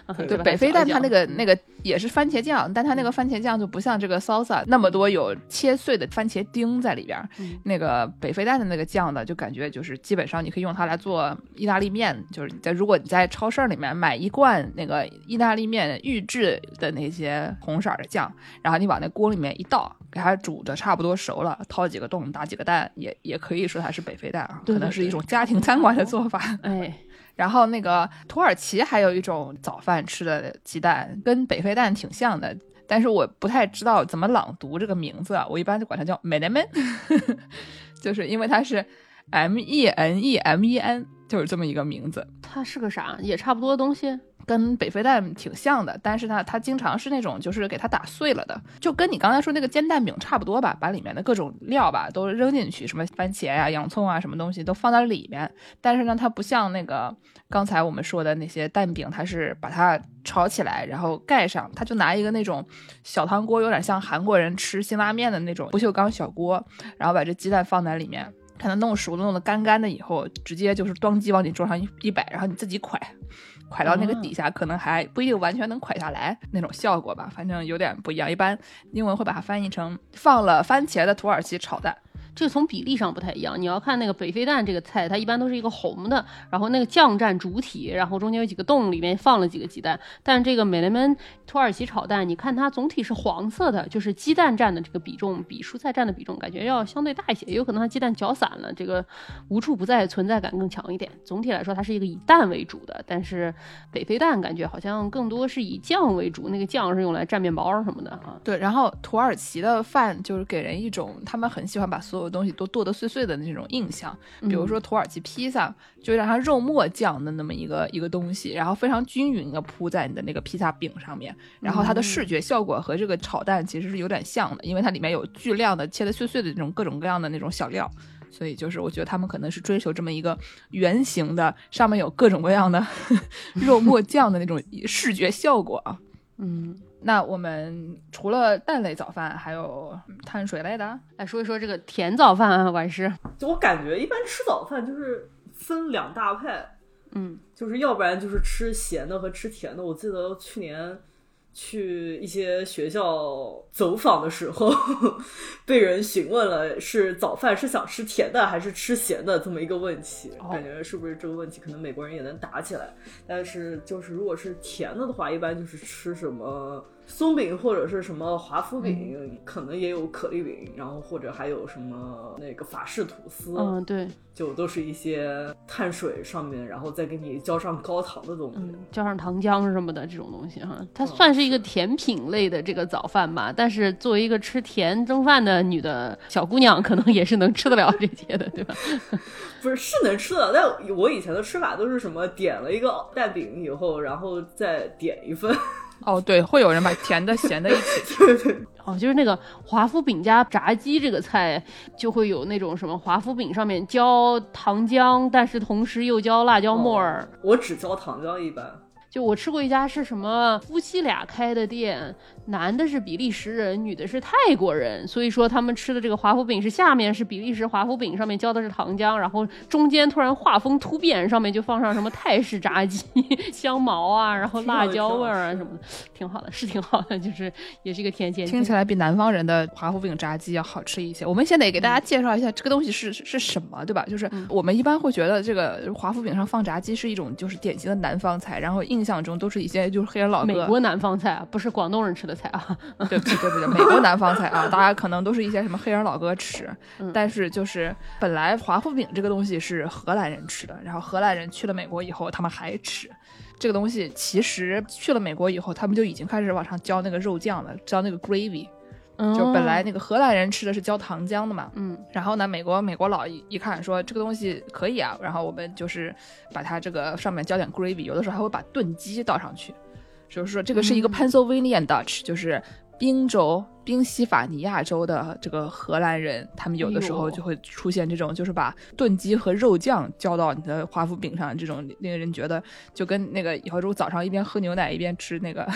啊 [laughs] 对对，北非蛋它那个嗯那个也是番茄酱，但它那个番茄酱就不像这个 salsa 那么多有切碎的番茄丁在里边那个北非蛋的那个酱呢，就感觉就是基本上你可以用它来做意大利面，就是你在如果你在超市里面买一罐那个意大利面预制的那些红色的酱，然后你往那锅里面一倒，给它煮的差不多熟了，掏几个洞，打几个蛋，也也可以说它是北非蛋啊，对对对可能是一种家庭餐馆的做法。哎，[laughs] 然后那个土耳其还有一种早饭吃的鸡蛋，跟北非蛋挺像的，但是我不太知道怎么朗读这个名字啊，我一般就管它叫 menemen，[laughs] 就是因为它是 M E N E M E N，就是这么一个名字。它是个啥？也差不多的东西。跟北非蛋挺像的，但是它它经常是那种就是给它打碎了的，就跟你刚才说那个煎蛋饼差不多吧，把里面的各种料吧都扔进去，什么番茄呀、洋葱啊，什么东西都放在里面。但是呢，它不像那个刚才我们说的那些蛋饼，它是把它炒起来，然后盖上，它就拿一个那种小汤锅，有点像韩国人吃辛拉面的那种不锈钢小锅，然后把这鸡蛋放在里面。看它弄熟了，弄得干干的以后，直接就是咣叽往你桌上一一摆，然后你自己蒯，蒯到那个底下，可能还不一定完全能蒯下来那种效果吧，反正有点不一样。一般英文会把它翻译成放了番茄的土耳其炒蛋。这个从比例上不太一样。你要看那个北非蛋这个菜，它一般都是一个红的，然后那个酱占主体，然后中间有几个洞，里面放了几个鸡蛋。但这个美雷门土耳其炒蛋，你看它总体是黄色的，就是鸡蛋占的这个比重比蔬菜占的比重感觉要相对大一些，也有可能它鸡蛋搅散了，这个无处不在，存在感更强一点。总体来说，它是一个以蛋为主的，但是北非蛋感觉好像更多是以酱为主，那个酱是用来蘸面包什么的啊。对，然后土耳其的饭就是给人一种他们很喜欢把所有东西都剁得碎碎的那种印象。比如说土耳其披萨，就让它肉末酱的那么一个一个东西，然后非常均匀的铺在你的那个披萨饼上面，然后它的视觉效果和这个炒蛋其实是有点像的，因为它里面有巨量的切的碎碎的这种各种各样的那种小料。所以就是，我觉得他们可能是追求这么一个圆形的，上面有各种各样的 [laughs] 肉末酱的那种视觉效果啊。嗯，那我们除了蛋类早饭，还有碳水类的。来说一说这个甜早饭啊，管师。就我感觉一般吃早饭就是分两大派，嗯，就是要不然就是吃咸的和吃甜的。我记得去年去一些学校走访的时候，被人询问了是早饭是想吃甜的还是吃咸的这么一个问题，哦感觉是不是这个问题可能美国人也能打起来？但是就是如果是甜的的话，一般就是吃什么。松饼或者是什么华夫饼，可能也有可丽饼，然后或者还有什么那个法式吐司，嗯，对，就都是一些碳水上面，然后再给你浇上高糖的东西。嗯，浇上糖浆什么的这种东西哈，它算是一个甜品类的这个早饭吧。但是作为一个吃甜蒸饭的女的小姑娘，可能也是能吃得了这些的，对吧？[laughs] 不是是能吃的，但我以前的吃法都是什么点了一个蛋饼以后，然后再点一份。哦，对，会有人把甜的、咸的一起。[laughs] 对对，哦，就是那个华夫饼加炸鸡这个菜，就会有那种什么华夫饼上面浇糖浆，但是同时又浇辣椒末儿。我只浇糖浆一般。就我吃过一家是什么夫妻俩开的店，男的是比利时人，女的是泰国人，所以说他们吃的这个华夫饼是下面是比利时华夫饼，上面浇的是糖浆，然后中间突然画风突变，上面就放上什么泰式炸鸡、[laughs] 香茅啊，然后辣椒味儿啊什么的，挺好的，是挺好的，就是也是一个甜甜。听起来比南方人的华夫饼炸鸡要好吃一些。我们先得给大家介绍一下这个东西是是什么，对吧？就是我们一般会觉得这个华夫饼上放炸鸡是一种就是典型的南方菜，然后印象中都是一些就是黑人老哥美国南方菜啊，不是广东人吃的菜啊。对不起，对不起，美国南方菜啊，[laughs] 大家可能都是一些什么黑人老哥吃，嗯但是就是本来华夫饼这个东西是荷兰人吃的，然后荷兰人去了美国以后，他们还吃。这个东西其实去了美国以后，他们就已经开始往上浇那个肉酱了，浇那个 gravy。就本来那个荷兰人吃的是浇糖浆的嘛，嗯，然后呢，美国美国佬一一看说这个东西可以啊，然后我们就是把它这个上面浇点 gravy，有的时候还会把炖鸡倒上去，就是说这个是一个 Pennsylvania Dutch，、就是宾州宾夕法尼亚州的这个荷兰人，他们有的时候就会出现这种，就是把炖鸡和肉酱浇到你的华夫饼上，这种令人觉得就跟那个以后如果早上一边喝牛奶一边吃那个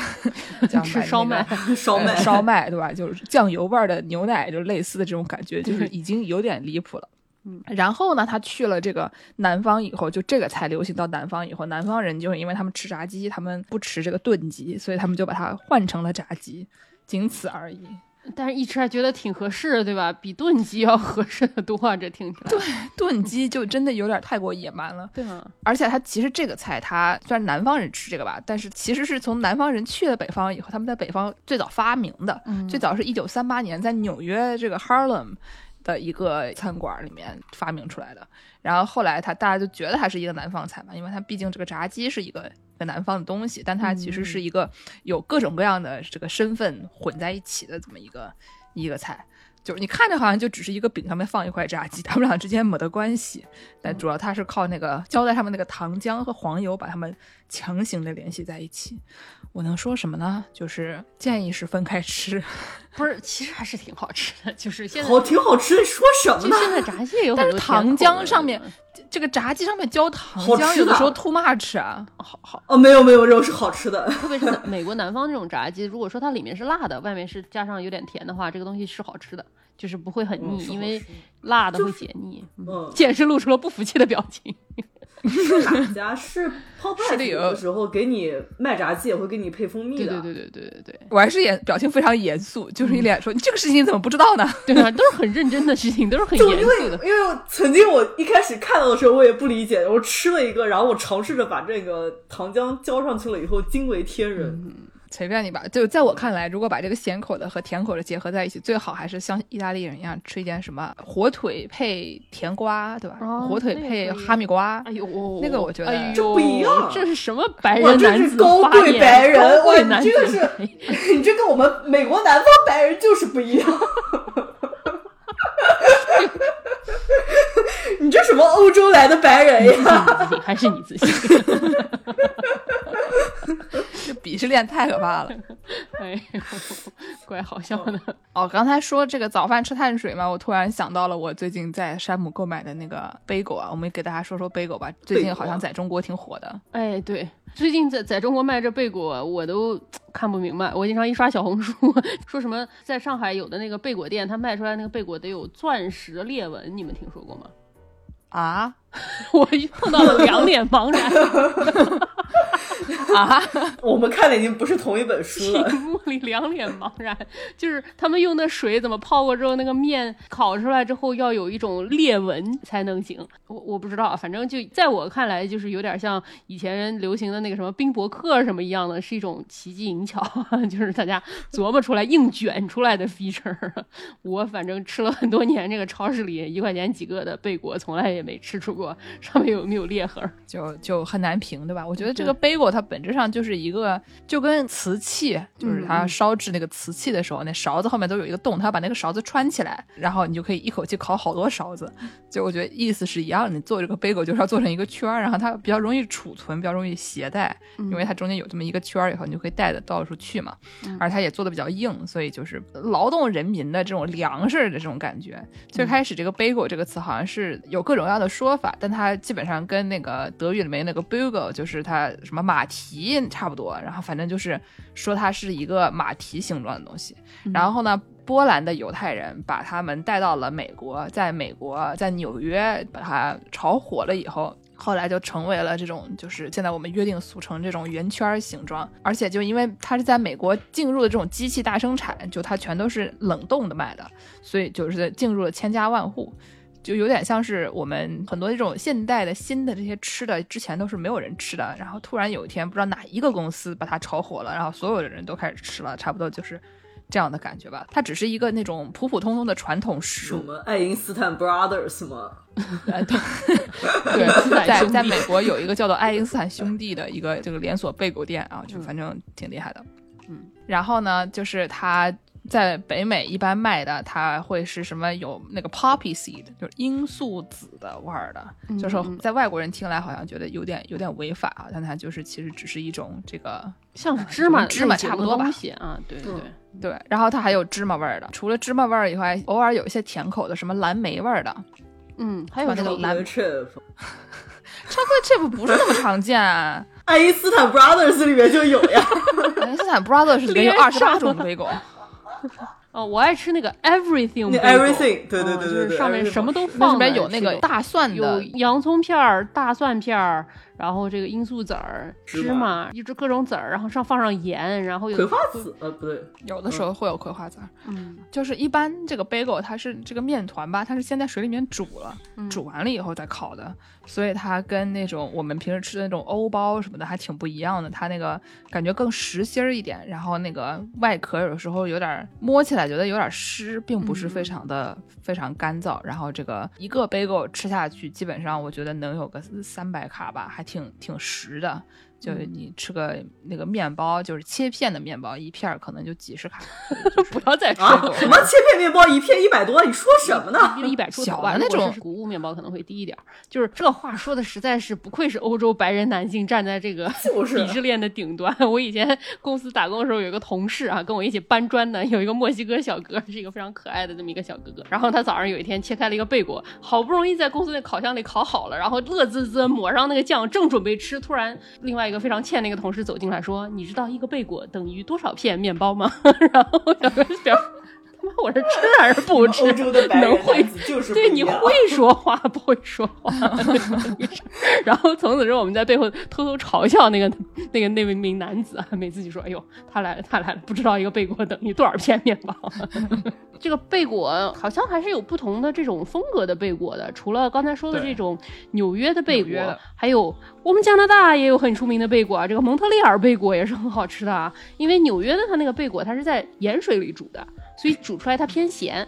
叫吃烧麦烧麦烧麦对吧？就是酱油味的牛奶，就类似的这种感觉，就是已经有点离谱了。嗯，然后呢，他去了这个南方以后，就这个才流行到南方以后，南方人就是因为他们吃炸鸡，他们不吃这个炖鸡，所以他们就把它换成了炸鸡，仅此而已。但是一吃还觉得挺合适的，对吧？比炖鸡要合适的多啊，这听起来。对炖鸡就真的有点太过野蛮了，对啊，而且它其实这个菜，它虽然南方人吃这个吧，但是其实是从南方人去了北方以后，他们在北方最早发明的，嗯最早是一九三八年在纽约这个 Harlem 的一个餐馆里面发明出来的。然后后来他大家就觉得它是一个南方菜嘛，因为它毕竟这个炸鸡是一个一个南方的东西，但它其实是一个有各种各样的这个身份混在一起的这么一个一个菜。就是你看着好像就只是一个饼上面放一块炸鸡，他们俩之间没得关系，但主要它是靠那个浇在上面那个糖浆和黄油把它们强行的联系在一起。我能说什么呢？就是建议是分开吃。[laughs] 不是，其实还是挺好吃的，就是现在好挺好吃，的说什么呢？现在炸鸡也有很但是多糖甜口的浆上面，这个炸鸡上面浇糖浆，有的时候 too much 啊。好好，哦，没有没有，肉是好吃的。特别是 [laughs] 美国南方这种炸鸡，如果说它里面是辣的，外面是加上有点甜的话，这个东西是好吃的，就是不会很腻，嗯因为辣的会解腻。嗯嗯，剑是露出了不服气的表情。是哪家？是泡派是的有有的时候给你卖炸鸡也会给你配蜂蜜的。对对对对对对对我还是严表情非常严肃，就是一脸说：“你这个事情你怎么不知道呢 [laughs] 对啊，都是很认真的事情，都是很就因为严肃的。因为曾经我一开始看到的时候我也不理解，我吃了一个，然后我尝试着把这个糖浆浇上去了以后，惊为天人。？”随便你吧。就在我看来，如果把这个咸口的和甜口的结合在一起，最好还是像意大利人一样吃一点什么火腿配甜瓜，对吧？哦火腿配哈密瓜。哎呦，那个我觉得哎呦这不一样这是什么白人男子是高贵白人，高贵哇，你这个是，[laughs] 你这跟我们美国南方白人就是不一样。[laughs] 你这什么欧洲来的白人呀？还是你自信，[laughs] 鄙视链太可怕了。[laughs] 哎呦，怪好笑的。哦，刚才说这个早饭吃碳水嘛，我突然想到了我最近在山姆购买的那个贝狗啊，我们给大家说说贝狗吧。最近好像在中国挺火的。哎，对，最近在在中国卖这贝果，我都看不明白。我经常一刷小红书，[laughs] 说什么在上海有的那个贝果店，它卖出来那个贝果得有钻石裂纹，你们听说过吗？啊，[laughs] 我碰到了两脸茫然。[laughs] 啊！我们看的已经不是同一本书了。屏幕里两脸茫然，就是他们用的水怎么泡过之后，那个面烤出来之后要有一种裂纹才能行。我我不知道，反正就在我看来，就是有点像以前流行的那个什么冰博客什么一样的，是一种奇技淫巧，[laughs] 就是大家琢磨出来硬卷出来的 feature。我反正吃了很多年这个超市里一块钱几个的贝果，从来也没吃出过上面有没有裂痕，就就很难评，对吧？我觉得这个杯果它本质上就是一个，就跟瓷器，就是它烧制那个瓷器的时候，那勺子后面都有一个洞，它把那个勺子穿起来，然后你就可以一口气烤好多勺子。就我觉得意思是一样，你做这个杯果就是要做成一个圈儿，然后它比较容易储存，比较容易携带，因为它中间有这么一个圈儿，以后你就可以带着到处去嘛。而它也做的比较硬，所以就是劳动人民的这种粮食的这种感觉。最开始这个贝果这个词好像是有各种各样的说法，但它基本上跟那个德语里面那个 bugel 就是它什么马蹄差不多，然后反正就是说它是一个马蹄形状的东西。然后呢，波兰的犹太人把他们带到了美国，在美国在纽约把它炒火了以后。后来就成为了这种，就是现在我们约定俗成这种圆圈形状，而且就因为它是在美国进入的这种机器大生产，就它全都是冷冻的卖的，所以就是进入了千家万户，就有点像是我们很多这种现代的新的这些吃的，之前都是没有人吃的，然后突然有一天不知道哪一个公司把它炒火了，然后所有的人都开始吃了，差不多就是这样的感觉吧。它只是一个那种普普通通的传统食物。什么爱因斯坦 Brothers 吗？呃，对，对，在在美国有一个叫做爱因斯坦兄弟的一个这个连锁贝果店啊，就反正挺厉害的。嗯，然后呢，就是它在北美一般卖的，它会是什么有那个 poppy seed，就是罂粟籽的味儿的，就是在外国人听来好像觉得有点有点违法啊，但它就是其实只是一种这个像是芝麻芝麻差不多吧啊，对对对。对，然后它还有芝麻味儿的，除了芝麻味儿以外，偶尔有一些甜口的，什么蓝莓味儿的。嗯，还有那个蓝 chip，chocolate [laughs] chip 不是那么常见、啊，爱因斯坦 Brothers 里面就有呀。[laughs] 爱因斯坦 Brothers 里面有二十八种水果。哦，我爱吃那个 everything everything，对对啊对对对，就是上面什么都放里面有那个大蒜有的，洋葱片儿、大蒜片儿，然后这个罂粟籽儿、芝麻，一直各种籽儿，然后上放上盐，然后有葵花籽，呃，不对，有的时候会有葵花籽儿。嗯就是一般这个 bagel 它是这个面团吧，它是先在水里面煮了，嗯煮完了以后再烤的，所以它跟那种我们平时吃的那种欧包什么的还挺不一样的。它那个感觉更实心儿一点，然后那个外壳有时候有点儿摸起来觉得有点湿，并不是非常的、非常干燥。然后这个一个 bagel 吃下去，基本上我觉得能有个三百卡吧，还挺挺实的。就是你吃个那个面包，就是切片的面包，一片可能就几十卡，[laughs] 不要再说啊这，个什么切片面包一片一百多？你说什么呢？一百出头吧，那种谷物面包可能会低一点。就是这话说的实在是不愧是欧洲白人男性站在这个就是 [laughs] 鄙视链的顶端。我以前公司打工的时候有一个同事啊，跟我一起搬砖的，有一个墨西哥小哥，是一个非常可爱的这么一个小哥哥。然后他早上有一天切开了一个贝果，好不容易在公司那烤箱里烤好了，然后乐滋滋抹上那个酱，正准备吃，突然另外一个非常欠那个同事走进来说：“你知道一个贝果等于多少片面包吗？” [laughs] 然后小哥就表示。他妈，我是吃还是不吃？欧洲的白人能会就是对，你会说话不会说话，然后从此之后我们在背后偷偷嘲笑那个那个那位名男子啊，每次就说：“哎呦，他来了，他来了，不知道一个贝果等于多少片面包。[laughs] ”这个贝果好像还是有不同的这种风格的贝果的，除了刚才说的这种纽约的贝果还有我们加拿大也有很出名的贝果啊，这个蒙特利尔贝果也是很好吃的啊。因为纽约的它那个贝果它是在盐水里煮的，所以煮出来它偏咸。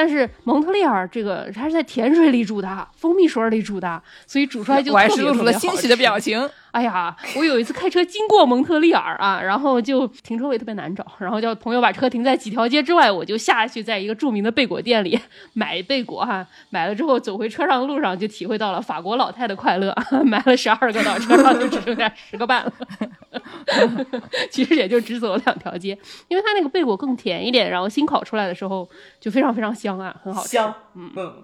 但是蒙特利尔这个它是在甜水里煮的，蜂蜜水里煮的，所以煮出来就我还特别是露出了欣喜的表情。哎呀，我有一次开车经过蒙特利尔啊，然后就停车位特别难找，然后叫朋友把车停在几条街之外，我就下去在一个著名的贝果店里买贝果哈、买了之后走回车上的路上就体会到了法国老太的快乐，[laughs] 买了十二个到车上就只剩下十个半了，[laughs] 其实也就只走了两条街，因为它那个贝果更甜一点，然后新烤出来的时候就非常非常香啊，很好吃。香，嗯嗯，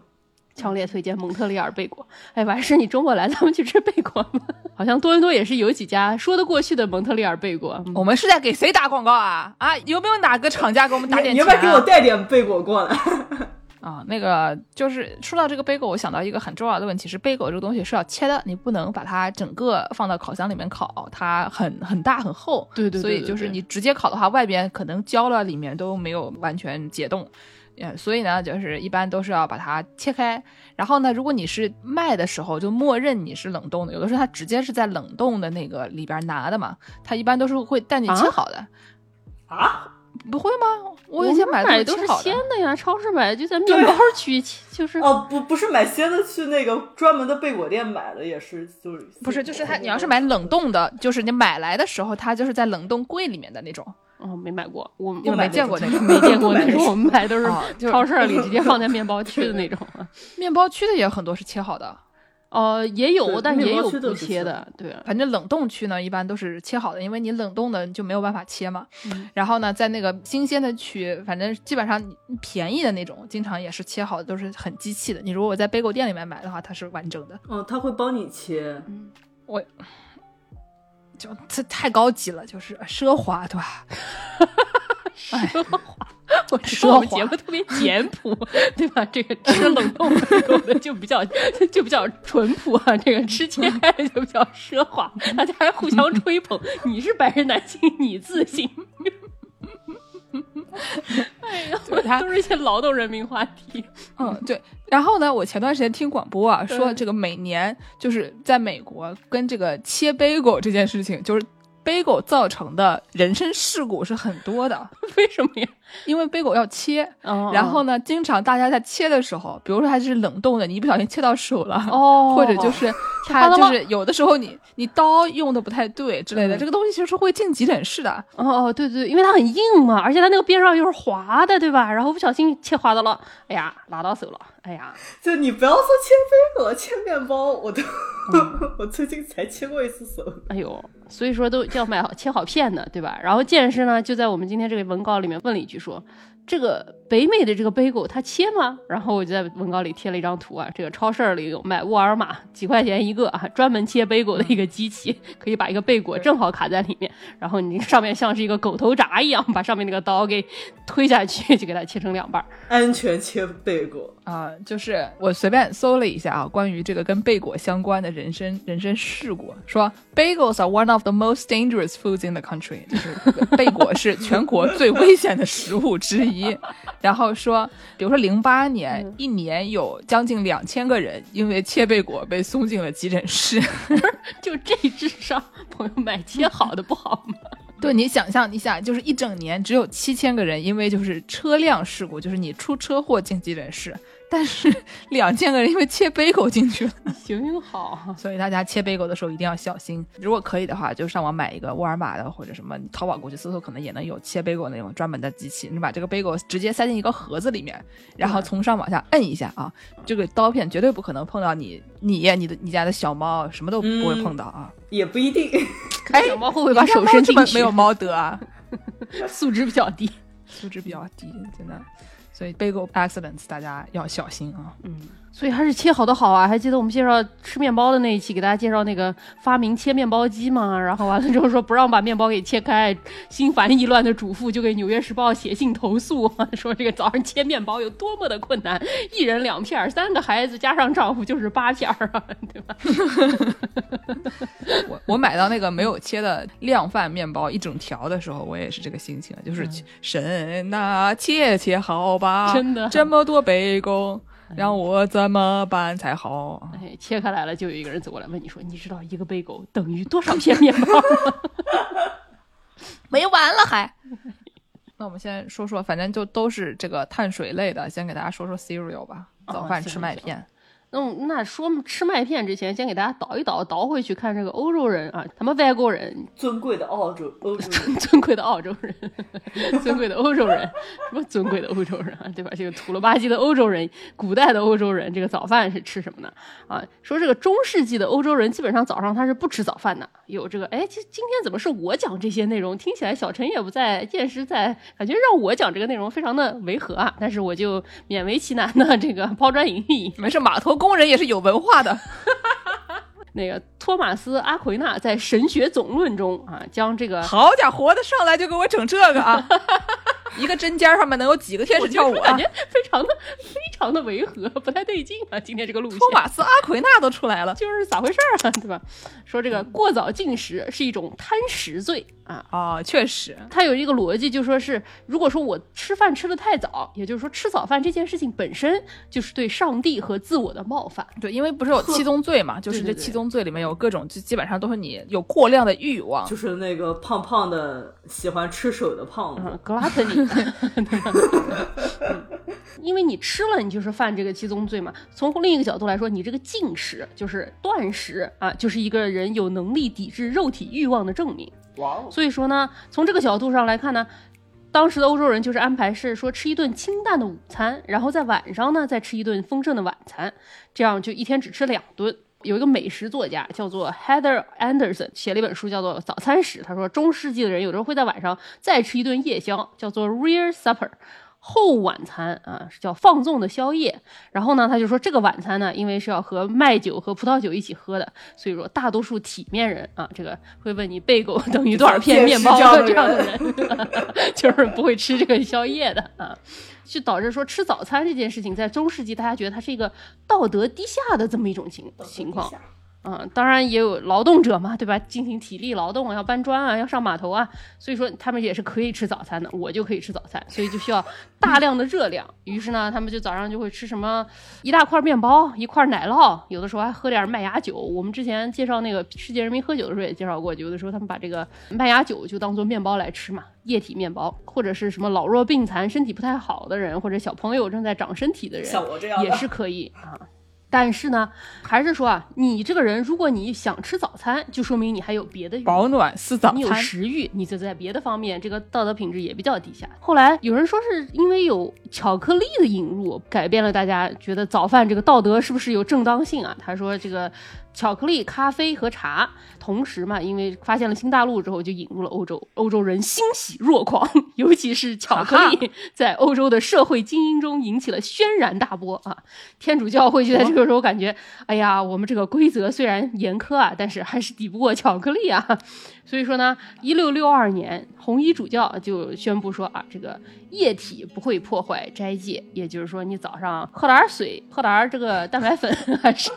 强烈推荐蒙特利尔贝果。哎，完事你周末来咱们去吃贝果吗？[laughs] 好像多伦多也是有几家说得过去的蒙特利尔贝果。嗯我们是在给谁打广告啊？啊，有没有哪个厂家给我们打点钱、啊？你你要不要给我带点贝果过来？[laughs] 啊，那个就是说到这个背狗，我想到一个很重要的问题是，背狗这个东西是要切的，你不能把它整个放到烤箱里面烤，它很很大很厚。对对对所以就是你直接烤的话，外边可能焦了，里面都没有完全解冻。嗯，所以呢，就是一般都是要把它切开，然后呢，如果你是卖的时候，就默认你是冷冻的，有的时候它直接是在冷冻的那个里边拿的嘛，它一般都是会带你切啊好的，啊，不会吗？我我以前买的都是鲜的呀，超市买的就在面包区，就是哦，不不是买鲜的，去那个专门的贝果店买的，也是就是不是，就是它，你要是买冷冻的，就是你买来的时候，它就是在冷冻柜里面的那种。哦没买过，我我没见过那种？没见过那 [laughs] 种，我们买都是超市里直接 [laughs] 放在面包区的那种。面包区的也有很多是切好的，哦，也有，但也有不切的，对。反正冷冻区呢一般都是切好的，因为你冷冻的就没有办法切嘛。嗯然后呢，在那个新鲜的区，反正基本上便宜的那种，经常也是切好的，都是很机器的。你如果在贝狗店里面买的话，它是完整的。哦，他会帮你切，我就这太高级了，就是奢华，对吧？[laughs] 奢华，[laughs] 我说我们节目特别简朴，[laughs] 对吧？这个吃冷冻狗的就比较就比较淳朴啊，这个吃 [laughs] 切开的就比较奢华，大家还互相吹捧，你是白人男性，你自信。都是一些劳动人民话题。嗯，对。然后呢，我前段时间听广播啊，说这个每年就是在美国跟这个切 bagel 这件事情，就是 bagel 造成的人身事故是很多的，为什么呀？因为 bagel 要切，哦然后呢，经常大家在切的时候，比如说它是冷冻的，你一不小心切到手了。哦，或者就是它就是有的时候你你刀用的不太对之类的，嗯这个东西其实会进急诊室的。哦哦，对对，因为它很硬嘛，而且它那个边上又是滑的，对吧？然后不小心切滑到了，哎呀，拉到手了，哎呀，就你不要说切贝果，切面包，我都、[laughs] 我最近才切过一次手。哎呦，所以说都要买好切好片的，对吧？然后健身呢，就在我们今天这个文稿里面问了一句说。这个北美的这个贝果它切吗？然后我就在文稿里贴了一张图啊，这个超市里有卖沃尔玛几块钱一个啊，专门切贝果的一个机器，可以把一个贝果正好卡在里面，然后你上面像是一个狗头铡一样，把上面那个刀给推下去，就给它切成两半。[laughs] 安全切贝果，啊、就是我随便搜了一下啊，关于这个跟贝果相关的人身人身事故，说 bagels are one of the most dangerous foods in the country，就是贝果是全国最危险的食物之一。然后说，比如说零八年、一年有将近两千个人因为切贝果被送进了急诊室。[laughs] 就这智商，朋友买切好的不好吗？[laughs] 对你想象一下，就是一整年只有七千个人因为就是车辆事故，就是你出车祸进急诊室，但是两千个人因为切杯狗进去了。行行好，所以大家切杯狗的时候一定要小心。如果可以的话，就上网买一个沃尔玛的或者什么淘宝过去搜搜，可能也能有切杯狗那种专门的机器。你把这个杯狗直接塞进一个盒子里面，然后从上往下摁一下啊，这个刀片绝对不可能碰到你、你、你的、你家的小猫，什么都不会碰到啊。也不一定。哎，小猫会不会把手伸进去？没有猫德啊，[laughs] 素质比较低。素质比较低，真的。所以 bagel accidents 大家要小心啊。嗯，所以还是切好的好啊！还记得我们介绍吃面包的那一期，给大家介绍那个发明切面包机嘛？然后完了之后说不让把面包给切开，心烦意乱的主妇就给《纽约时报》写信投诉，[laughs] 说这个早上切面包有多么的困难，一人两片儿，三个孩子加上丈夫就是八片儿啊，对吧？[laughs] 我我买到那个没有切的量贩面包一整条的时候，我也是这个心情，就是神呐、切切好吧，真的这么多贝果，让我怎么办才好？哎，切开来了，就有一个人走过来问你说：“你知道一个贝狗等于多少片面包吗 [laughs] 没完了还。那我们先说说，反正就都是这个碳水类的，先给大家说说 cereal 吧，哦早饭吃麦片。？”那那说吃麦片之前，先给大家倒一倒，倒回去看这个欧洲人啊，他们外国人尊贵的澳洲欧洲人，[laughs] 尊贵的澳洲人，[laughs] 尊贵的欧洲人，什么尊贵的欧洲人啊，对吧？这个土了吧唧的欧洲人，古代的欧洲人，这个早饭是吃什么呢？啊，说这个中世纪的欧洲人基本上早上他是不吃早饭的。有这个，哎，今今天怎么是我讲这些内容？听起来小陈也不在，剑师在，感觉让我讲这个内容非常的违和啊。但是我就勉为其难的这个抛砖引玉，没事，码头工人也是有文化的。[laughs] 那个托马斯·阿奎那在《神学总论》中啊，将这个好家伙的上来就给我整这个啊！[laughs] 一个针尖上面能有几个天使跳舞？感觉非常的非常的违和，不太对劲啊！今天这个路线，托马斯·阿奎那都出来了，就是咋回事啊？对吧？说这个过早进食是一种贪食罪啊！啊，确实，他有一个逻辑，就说是如果说我吃饭吃的太早，也就是说吃早饭这件事情本身就是对上帝和自我的冒犯。对，因为不是有七宗罪嘛，[laughs] 就是这七宗罪里面有各种，就基本上都是你有过量的欲望，就是那个胖胖的喜欢吃手的胖子，格拉特尼。[laughs] 因为你吃了，你就是犯这个七宗罪嘛。从另一个角度来说，你这个禁食就是断食啊，就是一个人有能力抵制肉体欲望的证明。所以说呢，从这个角度上来看呢，当时的欧洲人就是安排是说吃一顿清淡的午餐，然后在晚上呢再吃一顿丰盛的晚餐，这样就一天只吃两顿。有一个美食作家叫做 Heather Anderson，写了一本书叫做《早餐史》。他说，中世纪的人有时候会在晚上再吃一顿夜宵，叫做 Rear Supper，后晚餐啊，是叫放纵的宵夜。然后呢，他就说这个晚餐呢，因为是要和麦酒和葡萄酒一起喝的，所以说大多数体面人啊，这个会问你贝狗等于多少片面包这样的人，[laughs] [laughs] 就是不会吃这个宵夜的啊。就导致说吃早餐这件事情，在中世纪大家觉得它是一个道德低下的这么一种情情况。嗯，当然也有劳动者嘛，对吧？进行体力劳动啊，要搬砖啊，要上码头啊，所以说他们也是可以吃早餐的。我就可以吃早餐，所以就需要大量的热量。于是呢，他们就早上就会吃什么一大块面包，一块奶酪，有的时候还喝点麦芽酒。我们之前介绍那个世界人民喝酒的时候也介绍过，有的时候他们把这个麦芽酒就当做面包来吃嘛，液体面包，或者是什么老弱病残、身体不太好的人，或者小朋友正在长身体的人，像我这样也是可以啊。但是呢，还是说啊，你这个人，如果你想吃早餐，就说明你还有别的欲保暖是早餐，你有食欲，你就在别的方面，这个道德品质也比较低下。后来有人说是因为有巧克力的引入，改变了大家觉得早饭这个道德是不是有正当性啊？他说这个。巧克力、咖啡和茶，同时嘛，因为发现了新大陆之后，就引入了欧洲。欧洲人欣喜若狂，[laughs] 尤其是巧克力，在欧洲的社会精英中引起了轩然大波啊！天主教会就在这个时候感觉，哎呀，我们这个规则虽然严苛啊，但是还是抵不过巧克力啊。所以说呢，一六六二年，红衣主教就宣布说啊，这个液体不会破坏斋戒，也就是说，你早上喝点水，喝点这个蛋白粉，还是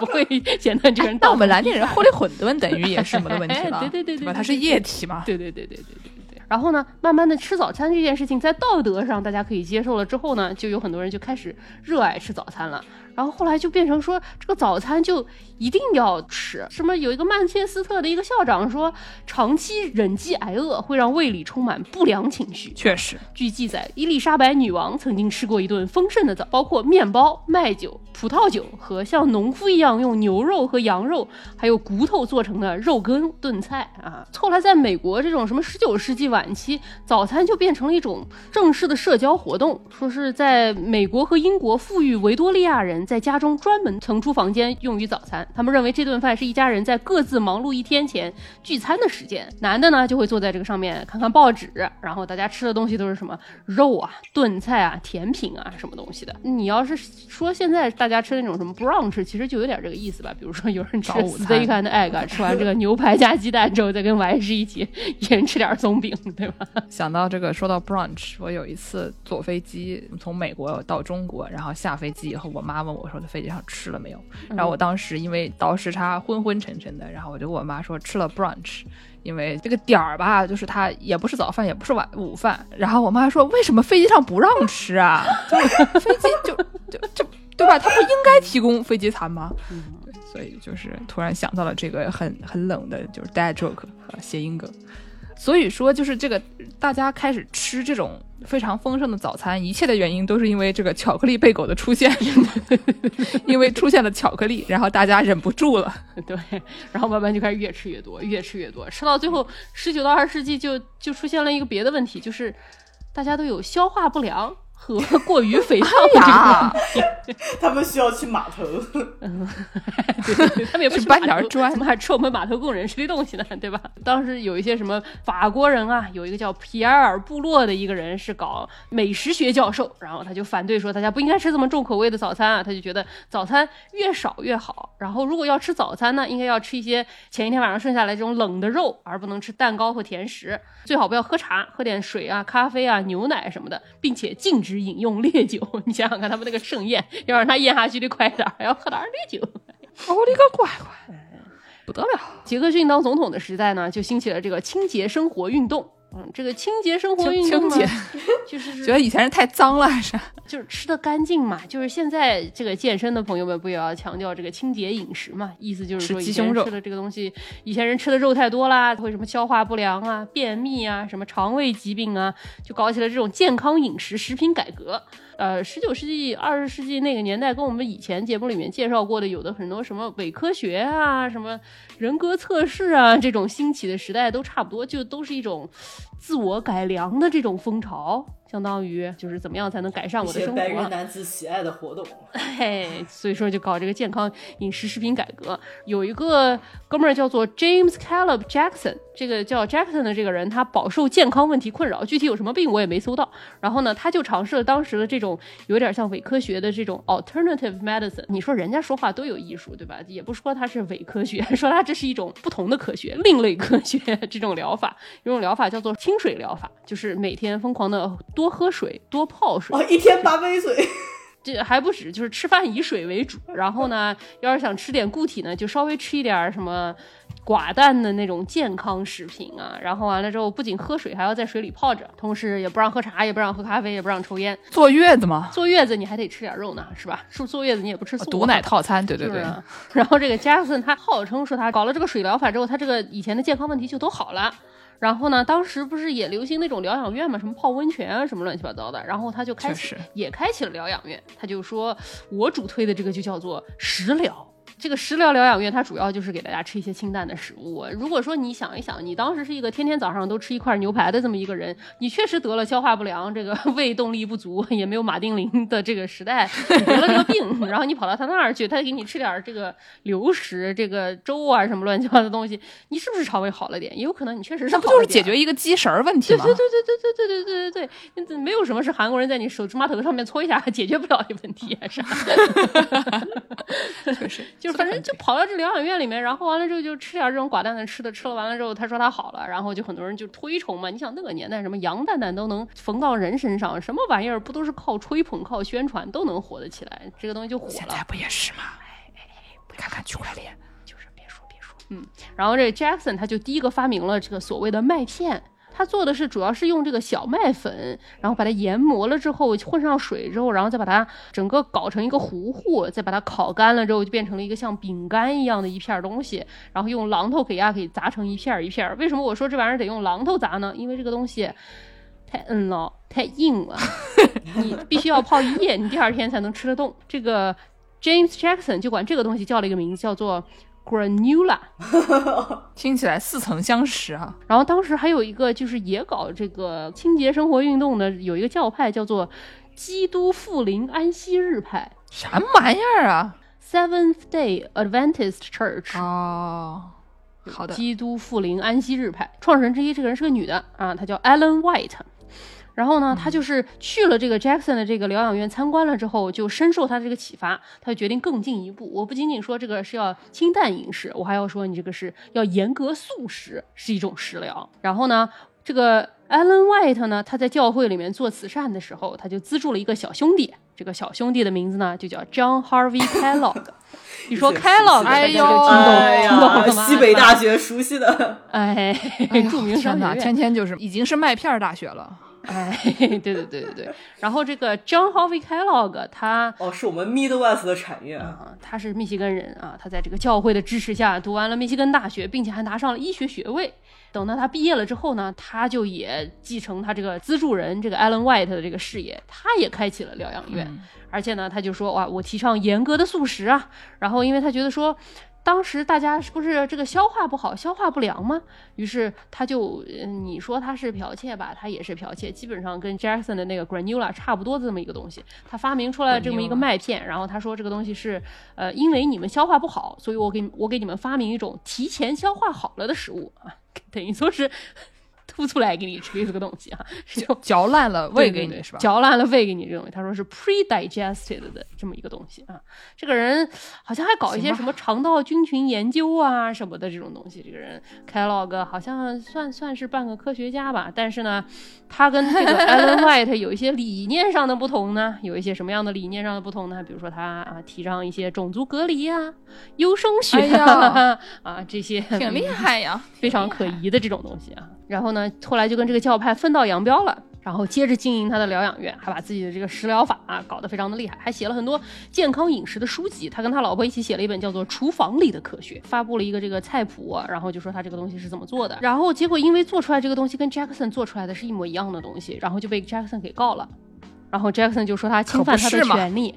不会显得这个人。但我们南京人喝的混沌等于也是没得问题了，对对对对，它是液体嘛。对对对对对对对。然后呢，慢慢的吃早餐这件事情，在道德上大家可以接受了之后呢，就有很多人就开始热爱吃早餐了。然后后来就变成说，这个早餐就一定要吃。什么有一个曼彻斯特的一个校长说，长期忍饥挨饿会让胃里充满不良情绪。确实，据记载，伊丽莎白女王曾经吃过一顿丰盛的早，包括面包、麦酒、葡萄酒和像农夫一样用牛肉和羊肉还有骨头做成的肉羹炖菜啊。后来在美国这种什么十九世纪晚期，早餐就变成了一种正式的社交活动。说是在美国和英国富裕维多利亚人。在家中专门腾出房间用于早餐，他们认为这顿饭是一家人在各自忙碌一天前聚餐的时间。男的呢就会坐在这个上面看看报纸，然后大家吃的东西都是什么肉啊、炖菜啊、甜品啊什么东西的。你要是说现在大家吃那种什么 brunch，其实就有点这个意思吧。比如说有人吃 steak and egg，吃完这个牛排加鸡蛋之后，再跟 Y 氏一起 [laughs] 一人吃点松饼，对吧？想到这个，说到 brunch，我有一次坐飞机从美国到中国，然后下飞机以后，我妈问。我说在飞机上吃了没有？然后我当时因为倒时差昏昏沉沉的，然后我就跟我妈说吃了 brunch，因为这个点儿吧，就是它也不是早饭，也不是晚午饭。然后我妈说为什么飞机上不让吃啊？[laughs] 就飞机就就就对吧？他不应该提供飞机餐吗？对，所以就是突然想到了这个很很冷的，就是 dad joke 谐音梗。所以说，就是这个大家开始吃这种非常丰盛的早餐，一切的原因都是因为这个巧克力贝狗的出现，[laughs] 因为出现了巧克力，然后大家忍不住了。对，然后慢慢就开始越吃越多，越吃越多，吃到最后，十九到二十世纪就就出现了一个别的问题，就是大家都有消化不良和过于肥 [laughs] 胖的这个呀问题。[laughs] 他们需要去码头。对对对，他们也不去搬是码头点砖怎么还吃我们码头工人吃的东西呢？对吧？当时有一些什么法国人啊，有一个叫皮埃尔部落的一个人是搞美食学教授，然后他就反对说大家不应该吃这么重口味的早餐啊，他就觉得早餐越少越好。然后如果要吃早餐呢，应该要吃一些前一天晚上剩下来这种冷的肉，而不能吃蛋糕和甜食。最好不要喝茶，喝点水啊、咖啡啊、牛奶什么的，并且禁止饮用烈酒。[laughs] 你想想看，他们那个盛宴要让他咽下去得快点儿，还要喝点儿烈酒。我的个乖乖，不得了！杰克逊当总统的时代呢，就兴起了这个清洁生活运动。嗯，这个清洁生活运动呢清洁，就是 [laughs] 觉得以前人太脏了，还是 [laughs] 就是吃的干净嘛。就是现在这个健身的朋友们不也要强调这个清洁饮食嘛？意思就是说，以前吃的这个东西，以前人吃的肉太多啦，会什么消化不良啊、便秘啊、什么肠胃疾病啊，就搞起了这种健康饮食食品改革。呃，十九世纪、二十世纪那个年代，跟我们以前节目里面介绍过的，有的很多什么伪科学啊、什么人格测试啊，这种兴起的时代都差不多，就都是一种自我改良的这种风潮，相当于就是怎么样才能改善我的生活白人男子喜爱的活动。[laughs] 嘿，所以说就搞这个健康饮食食品改革。有一个哥们儿叫做 James Caleb Jackson，这个叫 Jackson 的这个人，他饱受健康问题困扰，具体有什么病我也没搜到。然后呢，他就尝试了当时的这种有点像伪科学的这种 alternative medicine。你说人家说话都有艺术，对吧？也不说他是伪科学，说他这是一种不同的科学，另类科学 [laughs] 这种疗法。有种疗法叫做清水疗法，就是每天疯狂的多喝水，多泡水。哦，一天八杯水。[laughs] 这还不止，就是吃饭以水为主。然后呢，要是想吃点固体呢，就稍微吃一点什么寡淡的那种健康食品啊。然后完了之后，不仅喝水，还要在水里泡着，同时也不让喝茶，也不让喝咖啡，也不让抽烟。坐月子嘛，坐月子你还得吃点肉呢，是吧？是不是坐月子你也不吃素？毒奶套餐，对对对。[laughs] 然后这个加森他号称说他搞了这个水疗法之后，他这个以前的健康问题就都好了。然后呢，当时不是也流行那种疗养院嘛，什么泡温泉啊，什么乱七八糟的。然后他就开始也开启了疗养院，他就说我主推的这个就叫做食疗。这个食疗疗养院，它主要就是给大家吃一些清淡的食物。如果说你想一想，你当时是一个天天早上都吃一块牛排的这么一个人，你确实得了消化不良，这个 [laughs] 胃动力不足，也没有马丁啉的这个时代，你得了这个病，然后你跑到他那儿去，他给你吃点儿这个流食、这个粥啊什么乱七八糟的东西，你是不是肠胃好了点？也有可能你确实是那不就是解决一个鸡食儿问题吗？对对对对对对对对对对对对，没有什么是韩国人在你手指码头上面搓一下解决不了的问题，是吧？[laughs] 确实，就是反正就跑到这疗养院里面，然后完了之后就吃点这种寡淡的吃的，吃了完了之后，他说他好了，然后就很多人就推崇嘛。你想那个年代，什么羊蛋蛋都能缝到人身上，什么玩意儿不都是靠吹捧、靠宣传都能火得起来？这个东西就火了现在。不也是吗？看看区块链，就是别说别说，嗯，然后这 Jackson 他就第一个发明了这个所谓的麦片。他做的是主要是用这个小麦粉，然后把它研磨了之后混上水之后，然后再把它整个搞成一个糊糊，再把它烤干了之后，就变成了一个像饼干一样的一片东西，然后用榔头给它给砸成一片儿一片儿。为什么我说这玩意儿得用榔头砸呢？因为这个东西太硬了，太硬了，[laughs] 你必须要泡一夜，你第二天才能吃得动。这个 James Jackson 就管这个东西叫了一个名字，叫做 granula。[laughs] 听起来似曾相识啊。然后当时还有一个就是也搞这个清洁生活运动的，有一个教派叫做基督复临安息日派什么玩意儿啊？（Seventh Day Adventist Church）。哦，好的，基督复临安息日派创始人之一，这个人是个女的啊，她叫 Ellen White。然后呢，他就是去了这个 Jackson 的这个疗养院参观了之后，就深受他这个启发，他就决定更进一步。我不仅仅说这个是要清淡饮食，我还要说你这个是要严格素食，是一种食疗。然后呢，这个 Ellen White 呢，他在教会里面做慈善的时候，他就资助了一个小兄弟，这个小兄弟的名字呢就叫 John Harvey Kellogg。[laughs] 你说 Kellogg，哎呦听懂哎听懂了，吗？西北大学熟悉的，哎，[laughs] 著名商学院。天天就是已经是麦片儿大学了。哎，[laughs] 对对对对对。然后这个 John Harvey Kellogg 他哦，是我们 Midwest 的产业。啊，他是密西根人啊，他在这个教会的支持下读完了密西根大学，并且还拿上了医学学位。等到他毕业了之后呢，他就也继承他这个资助人这个 Alan White 的这个事业，他也开启了疗养院。而且呢，他就说哇，我提倡严格的素食啊。然后，因为他觉得说，当时大家是不是这个消化不好、消化不良吗？于是他就，你说他是剽窃吧，他也是剽窃，基本上跟 Jackson 的那个 Granula 差不多的这么一个东西。他发明出来这么一个麦片，然后他说这个东西是，呃，因为你们消化不好，所以我给我给你们发明一种提前消化好了的食物啊。[laughs] 等于说是吐出来给你吃这个东西啊，[laughs] 就嚼烂了喂给你是吧？嚼烂了喂给你这东西，他说是 pre-digested 的这么一个东西啊。这个人好像还搞一些什么肠道菌群研究啊什么的这种东西。这个人 Kellogg 好像算算是半个科学家吧，但是呢，[laughs] 他跟这个 Alan White 有一些理念上的不同呢。有一些什么样的理念上的不同呢？比如说他啊提倡一些种族隔离啊、优生学呀啊这些挺厉害呀，[laughs] 非常可疑的这种东西啊。然后呢，后来就跟这个教派分道扬镳了。然后接着经营他的疗养院，还把自己的这个食疗法啊搞得非常的厉害，还写了很多健康饮食的书籍。他跟他老婆一起写了一本叫做《厨房里的科学》，发布了一个这个菜谱，然后就说他这个东西是怎么做的。然后结果因为做出来这个东西跟 Jackson 做出来的是一模一样的东西，然后就被 Jackson 给告了。然后 Jackson 就说他侵犯他的权利。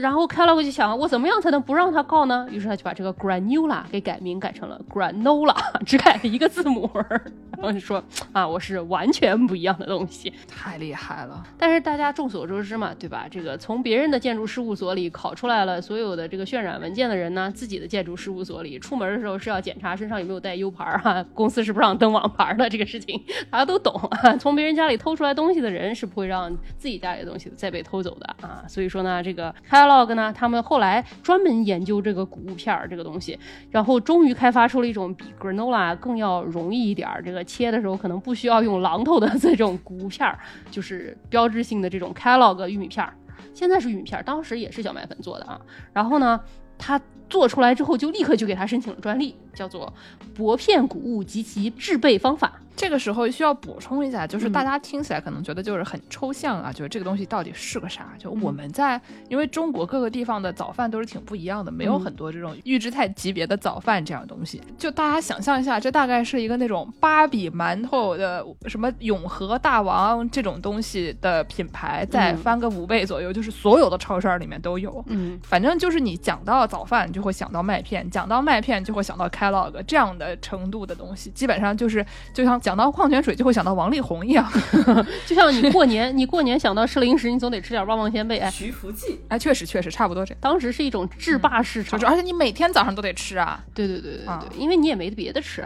然后 Kellogg 就想，我怎么样才能不让他告呢？于是他就把这个 Granula 给改名改成了 Granola，[laughs] 只改了一个字母。[laughs] 然后就说啊，我是完全不一样的东西，太厉害了。但是大家众所周知嘛，对吧？这个从别人的建筑事务所里考出来了所有的这个渲染文件的人呢，自己的建筑事务所里出门的时候是要检查身上有没有带 U 牌哈，[laughs] 公司是不让登网盘的这个事情，大家都懂。从别人家里偷出来东西的人是不会让自己家里的东西再被偷走的啊。所以说呢，这个 Kellogg 呢，他们后来专门研究这个谷物片儿这个东西，然后终于开发出了一种比 Granola 更要容易一点儿，这个切的时候可能不需要用榔头的这种谷物片儿，就是标志性的这种 Kellogg 玉米片儿。现在是玉米片儿，当时也是小麦粉做的啊。然后呢，他做出来之后就立刻就给他申请了专利，叫做薄片谷物及其制备方法。这个时候需要补充一下，就是大家听起来可能觉得就是很抽象啊，就是这个东西到底是个啥？就我们在因为中国各个地方的早饭都是挺不一样的，没有很多这种预制菜级别的早饭这样东西。就大家想象一下，这大概是一个那种芭比馒头的什么永和大王这种东西的品牌，再翻个五倍左右，就是所有的超市里面都有。嗯，反正就是你讲到早饭就会想到麦片，讲到麦片就会想到 Kellogg 这样的程度的东西，基本上就是就像。讲到矿泉水就会想到王力宏一样，[laughs] 就像你过年，你过年想到吃零食，你总得吃点旺旺仙贝。哎，徐福记，哎，确实确实差不多这。当时是一种制霸市场，而且你每天早上都得吃啊。对对对对对，因为你也没别的吃。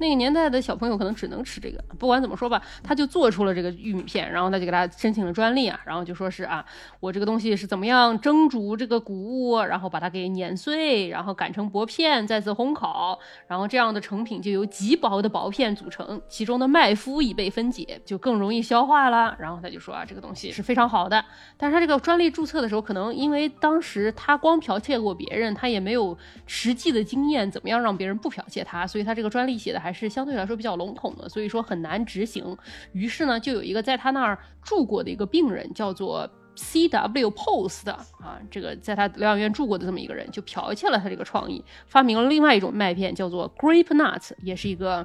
那个年代的小朋友可能只能吃这个。不管怎么说吧，他就做出了这个玉米片，然后他就给他申请了专利啊，然后就说是啊，我这个东西是怎么样蒸煮这个谷物，然后把它给碾碎，然后擀成薄片，再次烘烤，然后这样的成品就由极薄的薄片组成，其中的麦麸已被分解，就更容易消化了。然后他就说啊，这个东西是非常好的。但是他这个专利注册的时候，可能因为当时他光剽窃过别人，他也没有实际的经验，怎么样让别人不剽窃他，所以他这个专利写的还。还是相对来说比较笼统的，所以说很难执行。于是呢，就有一个在他那儿住过的一个病人，叫做 C W Post 啊，这个在他疗养院住过的这么一个人，就剽窃了他这个创意，发明了另外一种麦片，叫做 Grape Nuts，也是一个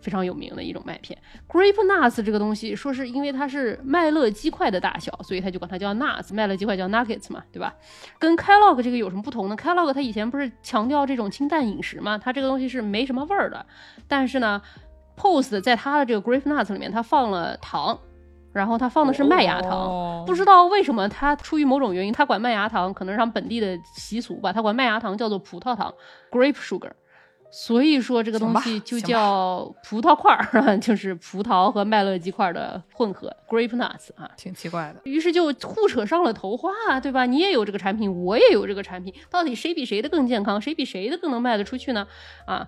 非常有名的一种麦片。Grape Nuts 这个东西，说是因为它是麦乐鸡块的大小，所以他就管它叫 Nuts，麦乐鸡块叫 Nuggets 嘛，对吧？跟 Kellogg 这个有什么不同呢？Kellogg 它以前不是强调这种清淡饮食嘛，它这个东西是没什么味儿的。但是呢，Post 在它的这个 Grape Nuts 里面，它放了糖，然后它放的是麦芽糖。不知道为什么，它出于某种原因，它管麦芽糖可能是他们本地的习俗吧，它管麦芽糖叫做葡萄糖 （Grape Sugar）。所以说这个东西就叫葡萄块儿，[laughs] 就是葡萄和麦乐鸡块的混合 （Grape Nuts） 啊，挺奇怪的。于是就互扯上了头话，对吧？你也有这个产品，我也有这个产品，到底谁比谁的更健康，谁比谁的更能卖得出去呢？啊！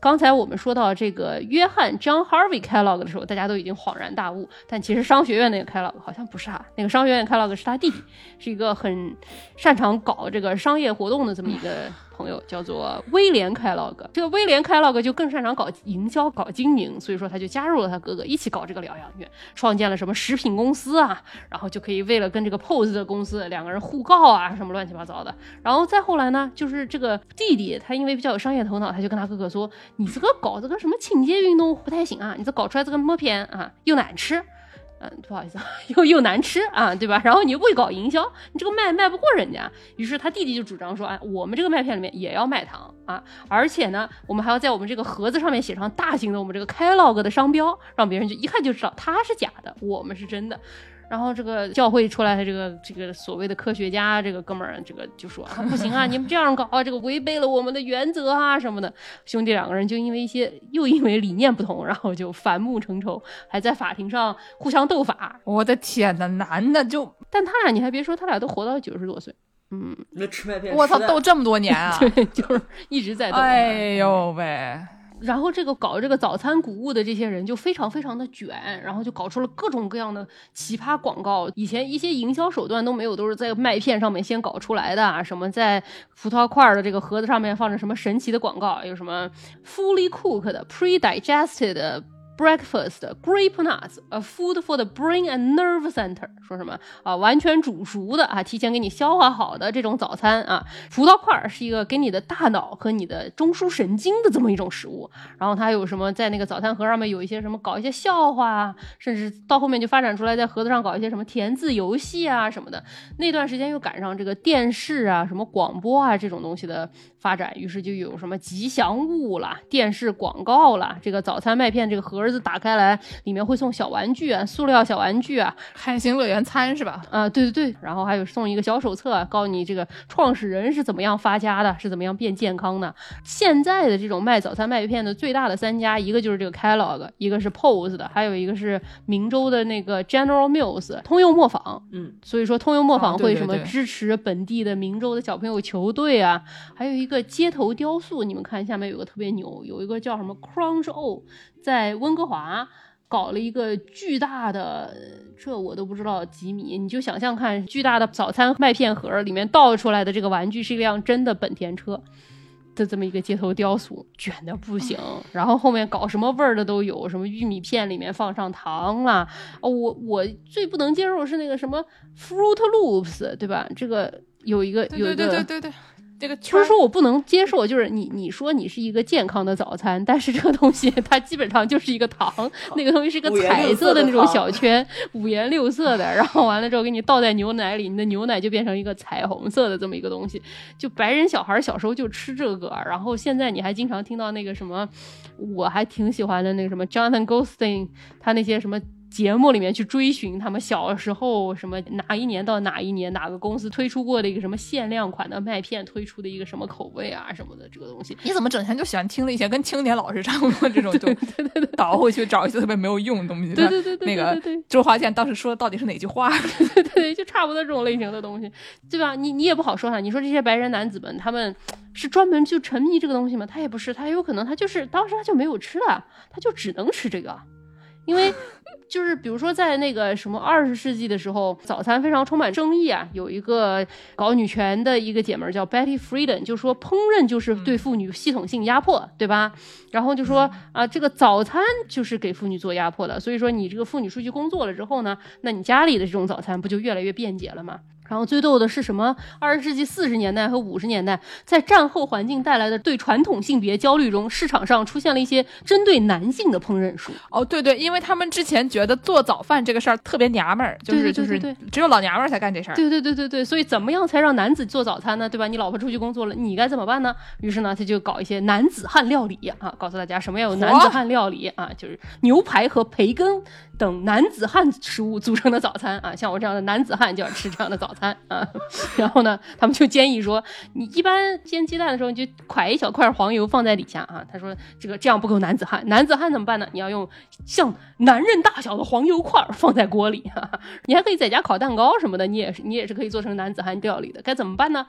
刚才我们说到这个约翰 John Harvey Kellogg 的时候，大家都已经恍然大悟。但其实商学院那个 Kellogg 好像不是啊，那个商学院 Kellogg 是他弟弟，是一个很擅长搞这个商业活动的这么一个朋友，叫做威廉开洛格。这个威廉开洛格就更擅长搞营销、搞经营，所以说他就加入了他哥哥一起搞这个疗养院，创建了什么食品公司啊，然后就可以为了跟这个 POSE 的公司两个人互告啊，什么乱七八糟的。然后再后来呢，就是这个弟弟他因为比较有商业头脑，他就跟他哥哥说：“你这个搞这个什么清洁运动不太行啊，你这搞出来这个默片啊又难吃。”嗯，不好意思，[laughs] 又又难吃啊，对吧？然后你又不会搞营销，你这个卖卖不过人家。于是他弟弟就主张说，哎，我们这个麦片里面也要卖糖啊，而且呢，我们还要在我们这个盒子上面写上大型的我们这个 Kellogg 的商标，让别人就一看就知道它是假的，我们是真的。然后这个教会出来的这个这个所谓的科学家，这个哥们儿，这个就说啊，不行啊，你们这样搞啊，这个违背了我们的原则啊什么的。兄弟两个人就因为一些又因为理念不同，然后就反目成仇，还在法庭上互相斗法。我的天呐，男的就，但他俩你还别说，他俩都活到九十多岁，嗯，那吃麦片，我操，斗这么多年啊！[laughs] 对，就是一直在斗。哎呦喂！然后这个搞这个早餐谷物的这些人就非常非常的卷，然后就搞出了各种各样的奇葩广告。以前一些营销手段都没有，都是在麦片上面先搞出来的啊，什么在葡萄块的这个盒子上面放着什么神奇的广告，有什么 fully cooked pre-digested。Breakfast grape nuts, a food for the brain and nerve center。说什么啊？完全煮熟的啊，提前给你消化好的这种早餐啊。葡萄块是一个给你的大脑和你的中枢神经的这么一种食物。然后它有什么在那个早餐盒上面有一些什么搞一些笑话啊，甚至到后面就发展出来在盒子上搞一些什么填字游戏啊什么的。那段时间又赶上这个电视啊、什么广播啊这种东西的发展，于是就有什么吉祥物啦、电视广告啦，这个早餐麦片这个盒。子打开来，里面会送小玩具啊，塑料小玩具啊，海星乐园餐是吧？啊，对对对，然后还有送一个小手册，告诉你这个创始人是怎么样发家的，是怎么样变健康的。现在的这种卖早餐麦片的最大的三家，一个就是这个 Kellogg，一个是 Pose 的，还有一个是明州的那个 General Mills 通用磨坊。嗯，所以说通用磨坊会什么支持本地的明州的小朋友球队啊，还有一个街头雕塑，你们看下面有个特别牛，有一个叫什么 Crunch O。在温哥华搞了一个巨大的，这我都不知道几米，你就想象看，巨大的早餐麦片盒里面倒出来的这个玩具是一辆真的本田车的这么一个街头雕塑，卷的不行。然后后面搞什么味儿的都有，什么玉米片里面放上糖啦。哦，我我最不能接受是那个什么 Fruit Loops，对吧？这个有一个有一个对对对对对，这个不圈是说我不能接受，就是你你说你是一个健康的早餐，但是这个东西它基本上就是一个糖，[laughs] 那个东西是一个彩色的那种小圈，五颜六色的，然后完了之后给你倒在牛奶里，你的牛奶就变成一个彩虹色的这么一个东西。就白人小孩小时候就吃这个，然后现在你还经常听到那个什么，我还挺喜欢的那个什么 Jonathan Goldstein，他那些什么。节目里面去追寻他们小时候什么哪一年到哪一年哪个公司推出过的一个什么限量款的麦片推出的一个什么口味啊什么的这个东西，你怎么整天就喜欢听那些跟青年老师差不多这种，就 [laughs] 倒回去找一些特别没有用的东西？对对对对那个对对对周华健当时说的到底是哪句话？对对，就差不多这种类型的东西，对吧？你你也不好说他，你说这些白人男子们他们是专门就沉迷这个东西吗？他也不是，他有可能他就是当时他就没有吃的，他就只能吃这个，因为。就是比如说，在那个什么二十世纪的时候，早餐非常充满争议啊。有一个搞女权的一个姐们儿叫 Betty Friedan，就说烹饪就是对妇女系统性压迫，对吧？然后就说啊，这个早餐就是给妇女做压迫的。所以说，你这个妇女出去工作了之后呢，那你家里的这种早餐不就越来越便捷了吗？然后最逗的是什么？二十世纪四十年代和五十年代，在战后环境带来的对传统性别焦虑中，市场上出现了一些针对男性的烹饪书。哦，对对，因为他们之前觉得做早饭这个事儿特别娘们儿，就是就是只有老娘们儿才干这事儿。对对对对对，所以怎么样才让男子做早餐呢？对吧？你老婆出去工作了，你该怎么办呢？于是呢，他就搞一些男子汉料理啊，告诉大家什么要有男子汉料理啊，就是牛排和培根等男子汉食物组成的早餐啊。像我这样的男子汉就要吃这样的早餐啊。然后呢，他们就建议说，你一般煎鸡蛋的时候，你就㧟一小块黄油放在底下啊。他说这个这样不够男子汉，男子汉怎么办呢？你要用像男人大小的黄油块放在锅里哈、哈。你还可以在家烤蛋糕什么的，你也是你也是可以做成男子汉料理的。该怎么办呢？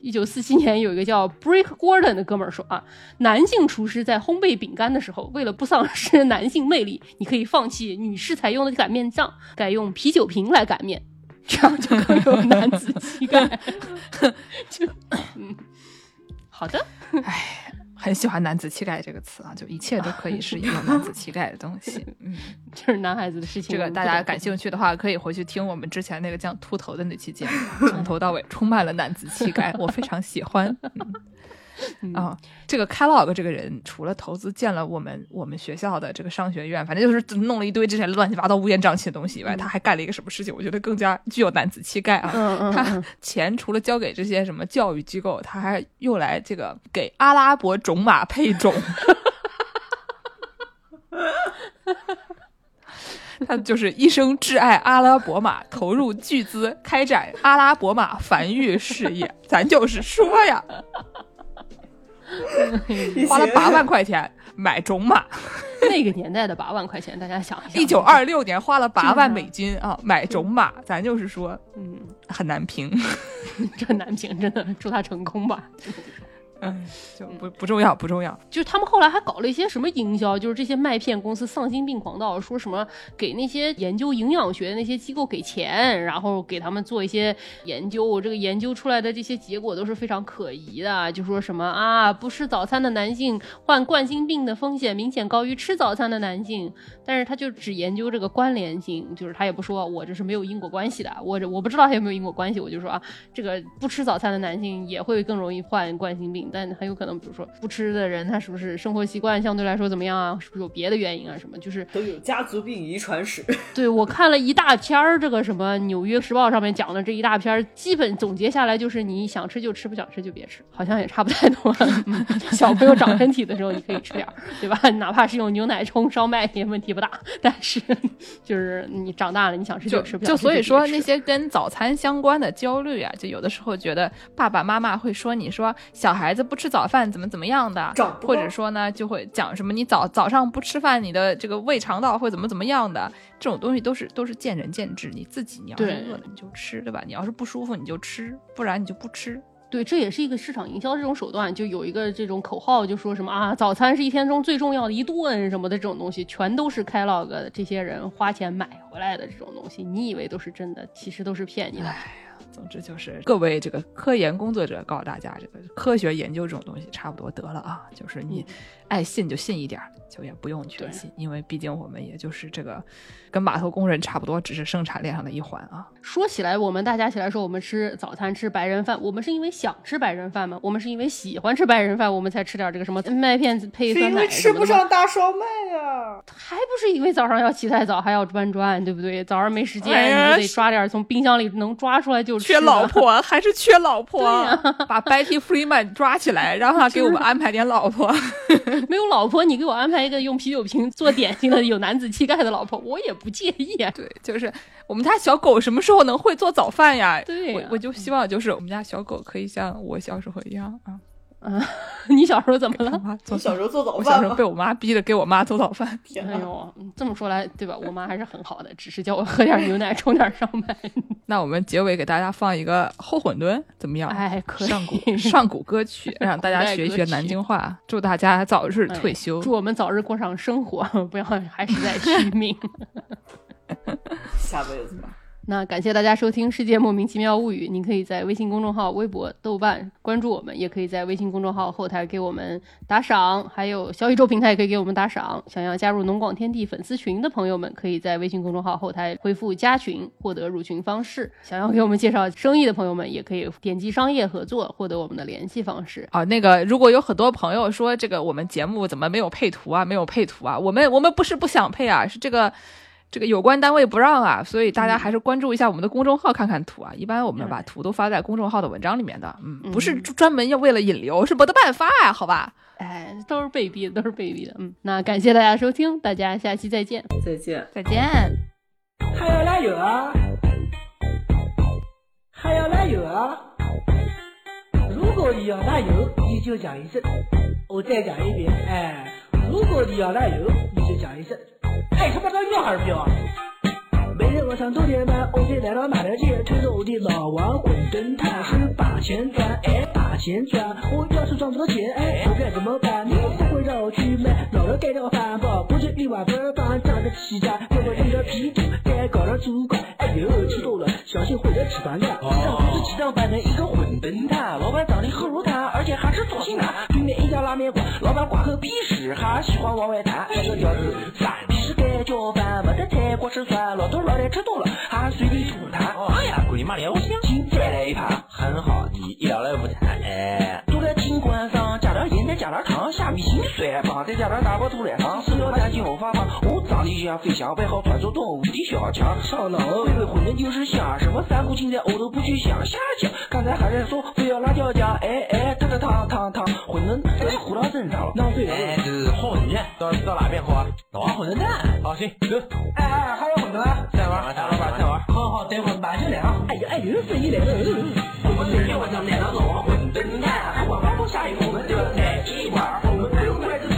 一九四七年有一个叫 Brick Gordon 的哥们儿说啊，男性厨师在烘焙饼干的时候，为了不丧失男性魅力，你可以放弃女士采用的擀面杖，改用啤酒瓶来擀面。这样就更有男子气概，就嗯，好的，哎很喜欢“男子气概”这个词啊，就一切都可以是一个男子气概的东西。[laughs] 嗯，[laughs] 就是男孩子的事情。这个大家感兴趣的话，可以回去听我们之前那个讲秃头的那期节目，[laughs] 从头到尾充满了男子气概，我非常喜欢。嗯啊，这个 Kellogg 这个人，除了投资建了我们我们学校的这个商学院，反正就是弄了一堆这些乱七八糟乌烟瘴气的东西以外，他还干了一个什么事情？我觉得更加具有男子气概啊！[laughs] 他钱除了交给这些什么教育机构，他还用来这个给阿拉伯种马配种。他就是一生挚爱阿拉伯马，投入巨资开展阿拉伯马繁育事业。咱就是说呀，[laughs] 花了八万块钱买种马，[laughs] 那个年代的八万块钱，大家想一下，一九二六年花了八万美金啊买种马，咱就是说嗯，很难评。[laughs] 这难评，真的祝他成功吧。嗯，[laughs] 就不不重要，不重要。就是他们后来还搞了一些什么营销，就是这些麦片公司丧心病狂到说什么给那些研究营养学的那些机构给钱，然后给他们做一些研究，我这个研究出来的这些结果都是非常可疑的，就说什么啊，不吃早餐的男性患冠心病的风险明显高于吃早餐的男性，但是他就只研究这个关联性，就是他也不说我这是没有因果关系的，我这我不知道他有没有因果关系，我就说啊，这个不吃早餐的男性也会更容易患冠心病。但很有可能，比如说不吃的人，他是不是生活习惯相对来说怎么样啊？是不是有别的原因啊？什么就是都有家族病遗传史。[laughs] 对我看了一大篇儿，这个什么《纽约时报》上面讲的这一大篇儿，基本总结下来就是你想吃就吃，不想吃就别吃，好像也差不太多。嗯 [laughs] 小朋友长身体的时候你可以吃点儿，对吧？[laughs] 哪怕是用牛奶冲烧麦也问题不大。但是就是你长大了，你想吃就吃，不就想吃别所以说那些跟早餐相关的焦虑啊，就有的时候觉得爸爸妈妈会说你说小孩子不吃早饭怎么怎么样的或者说呢就会讲什么你早早上不吃饭，你的这个胃肠道会怎么怎么样的，这种东西都是都是见仁见智，你自己你要是饿了你就吃，对吧？你要是不舒服你就吃，不然你就不吃。对，这也是一个市场营销这种手段，就有一个这种口号，就说什么啊，早餐是一天中最重要的一顿什么的这种东西，全都是 Kellogg 这些人花钱买回来的这种东西，你以为都是真的，其实都是骗你的。总之就是各位这个科研工作者告诉大家，这个科学研究这种东西差不多得了啊，就是你爱信就信一点儿，就也不用全信，因为毕竟我们也就是这个跟码头工人差不多，只是生产链上的一环啊。说起来，我们大家起来说，我们吃早餐吃白人饭，我们是因为想吃白人饭吗？我们是因为喜欢吃白人饭，我们才吃点这个什么麦片配是因酸奶为吃不上大烧麦啊！还不是因为早上要起太早，还要搬砖，对不对？早上没时间，哎你就得抓点从冰箱里能抓出来就吃缺。老婆还是缺老婆？[laughs] 把 Betty Freeman 抓起来，让他给我们安排点老婆。[laughs] [laughs] 没有老婆，你给我安排一个用啤酒瓶做点心的有男子气概的老婆，我也不介意啊。[laughs] 对，就是我们家小狗什么时候能会做早饭呀？对呀我我就希望就是我们家小狗可以像我小时候一样啊，啊，[laughs] 你小时候怎么我了？妈做小时候做早我小饭吗？时候被我妈逼着给我妈做早饭。[laughs] 天哪！哎呦，嗯这么说来，对吧？我妈还是很好的，只是叫我喝点牛奶，冲点烧麦。那我们结尾给大家放一个后馄饨怎么样？哎，可以。上古 [laughs] 上古歌曲，让大家学一学南京话。祝大家早日哎退休。祝我们早日过上生活，不要还是在续命。下辈子吧。那感谢大家收听《世界莫名其妙物语》，您可以在微信公众号、微博、豆瓣关注我们，也可以在微信公众号后台给我们打赏，还有小宇宙平台也可以给我们打赏。想要加入农广天地粉丝群的朋友们，可以在微信公众号后台回复“加群”获得入群方式。想要给我们介绍生意的朋友们，也可以点击商业合作获得我们的联系方式。啊，那个，如果有很多朋友说这个我们节目怎么没有配图啊，没有配图啊，我们我们不是不想配啊，是这个这个有关单位不让啊，所以大家还是关注一下我们的公众号看看图啊。一般我们把图都发在公众号的文章里面的，嗯，不是专门要为了引流，是没得办法呀、好吧？哎，都是被逼的，都是被逼的。嗯，那感谢大家收听，大家下期再见。再见。再见。还要来油啊？还要来油啊？如果你要来油，你就讲一声。我再讲一遍，哎，如果你要来油，你就讲一声。哎，他妈的要还是不要啊？每天晚上九点半，我姐来到那条街，推着我的老王滚灯塔是把钱赚，哎把钱赚，我要是赚不到钱，哎我该怎么办？你不会让我去买老人盖掉饭包，不是一碗粉饭加个鸡蛋，给我用点皮肚，再搞点猪肝，哎呦吃多了小心会得吃饭量。上都是鸡蛋饭的一个混灯塔，老板长得很如他，而且还是做型男。对面一家拉面馆，老板挂个鼻屎，还喜欢往外谈，那个叫是三皮是盖浇饭，没得菜锅吃蒜，老头老太吃多了。还随地吐痰。哎呀，姑娘妈的，我想请再来一盘，很好，你一两来午餐，哎，做点金冠上，加点盐，再加点糖，下米心蒜棒，再加点大包土来汤，四条蛋进后发胖，我长得就像飞翔，外号传说动物的小强，上脑微微混沌就是香，什么三股青菜我都不去想，下讲，刚才还在说非要辣椒酱，哎哎，汤汤汤汤汤，混沌都是糊到身上了，浪费了。哎，这是混沌，到到哪边喝啊？老王混沌蛋。好，行，走。哎哎，还有混沌啊？再玩，再玩，再玩。好好，等会儿马上来啊！哎呀哎呦，生意来了！我们今天晚上来了老王混沌蛋，不下雨我们就在一块我们不用在这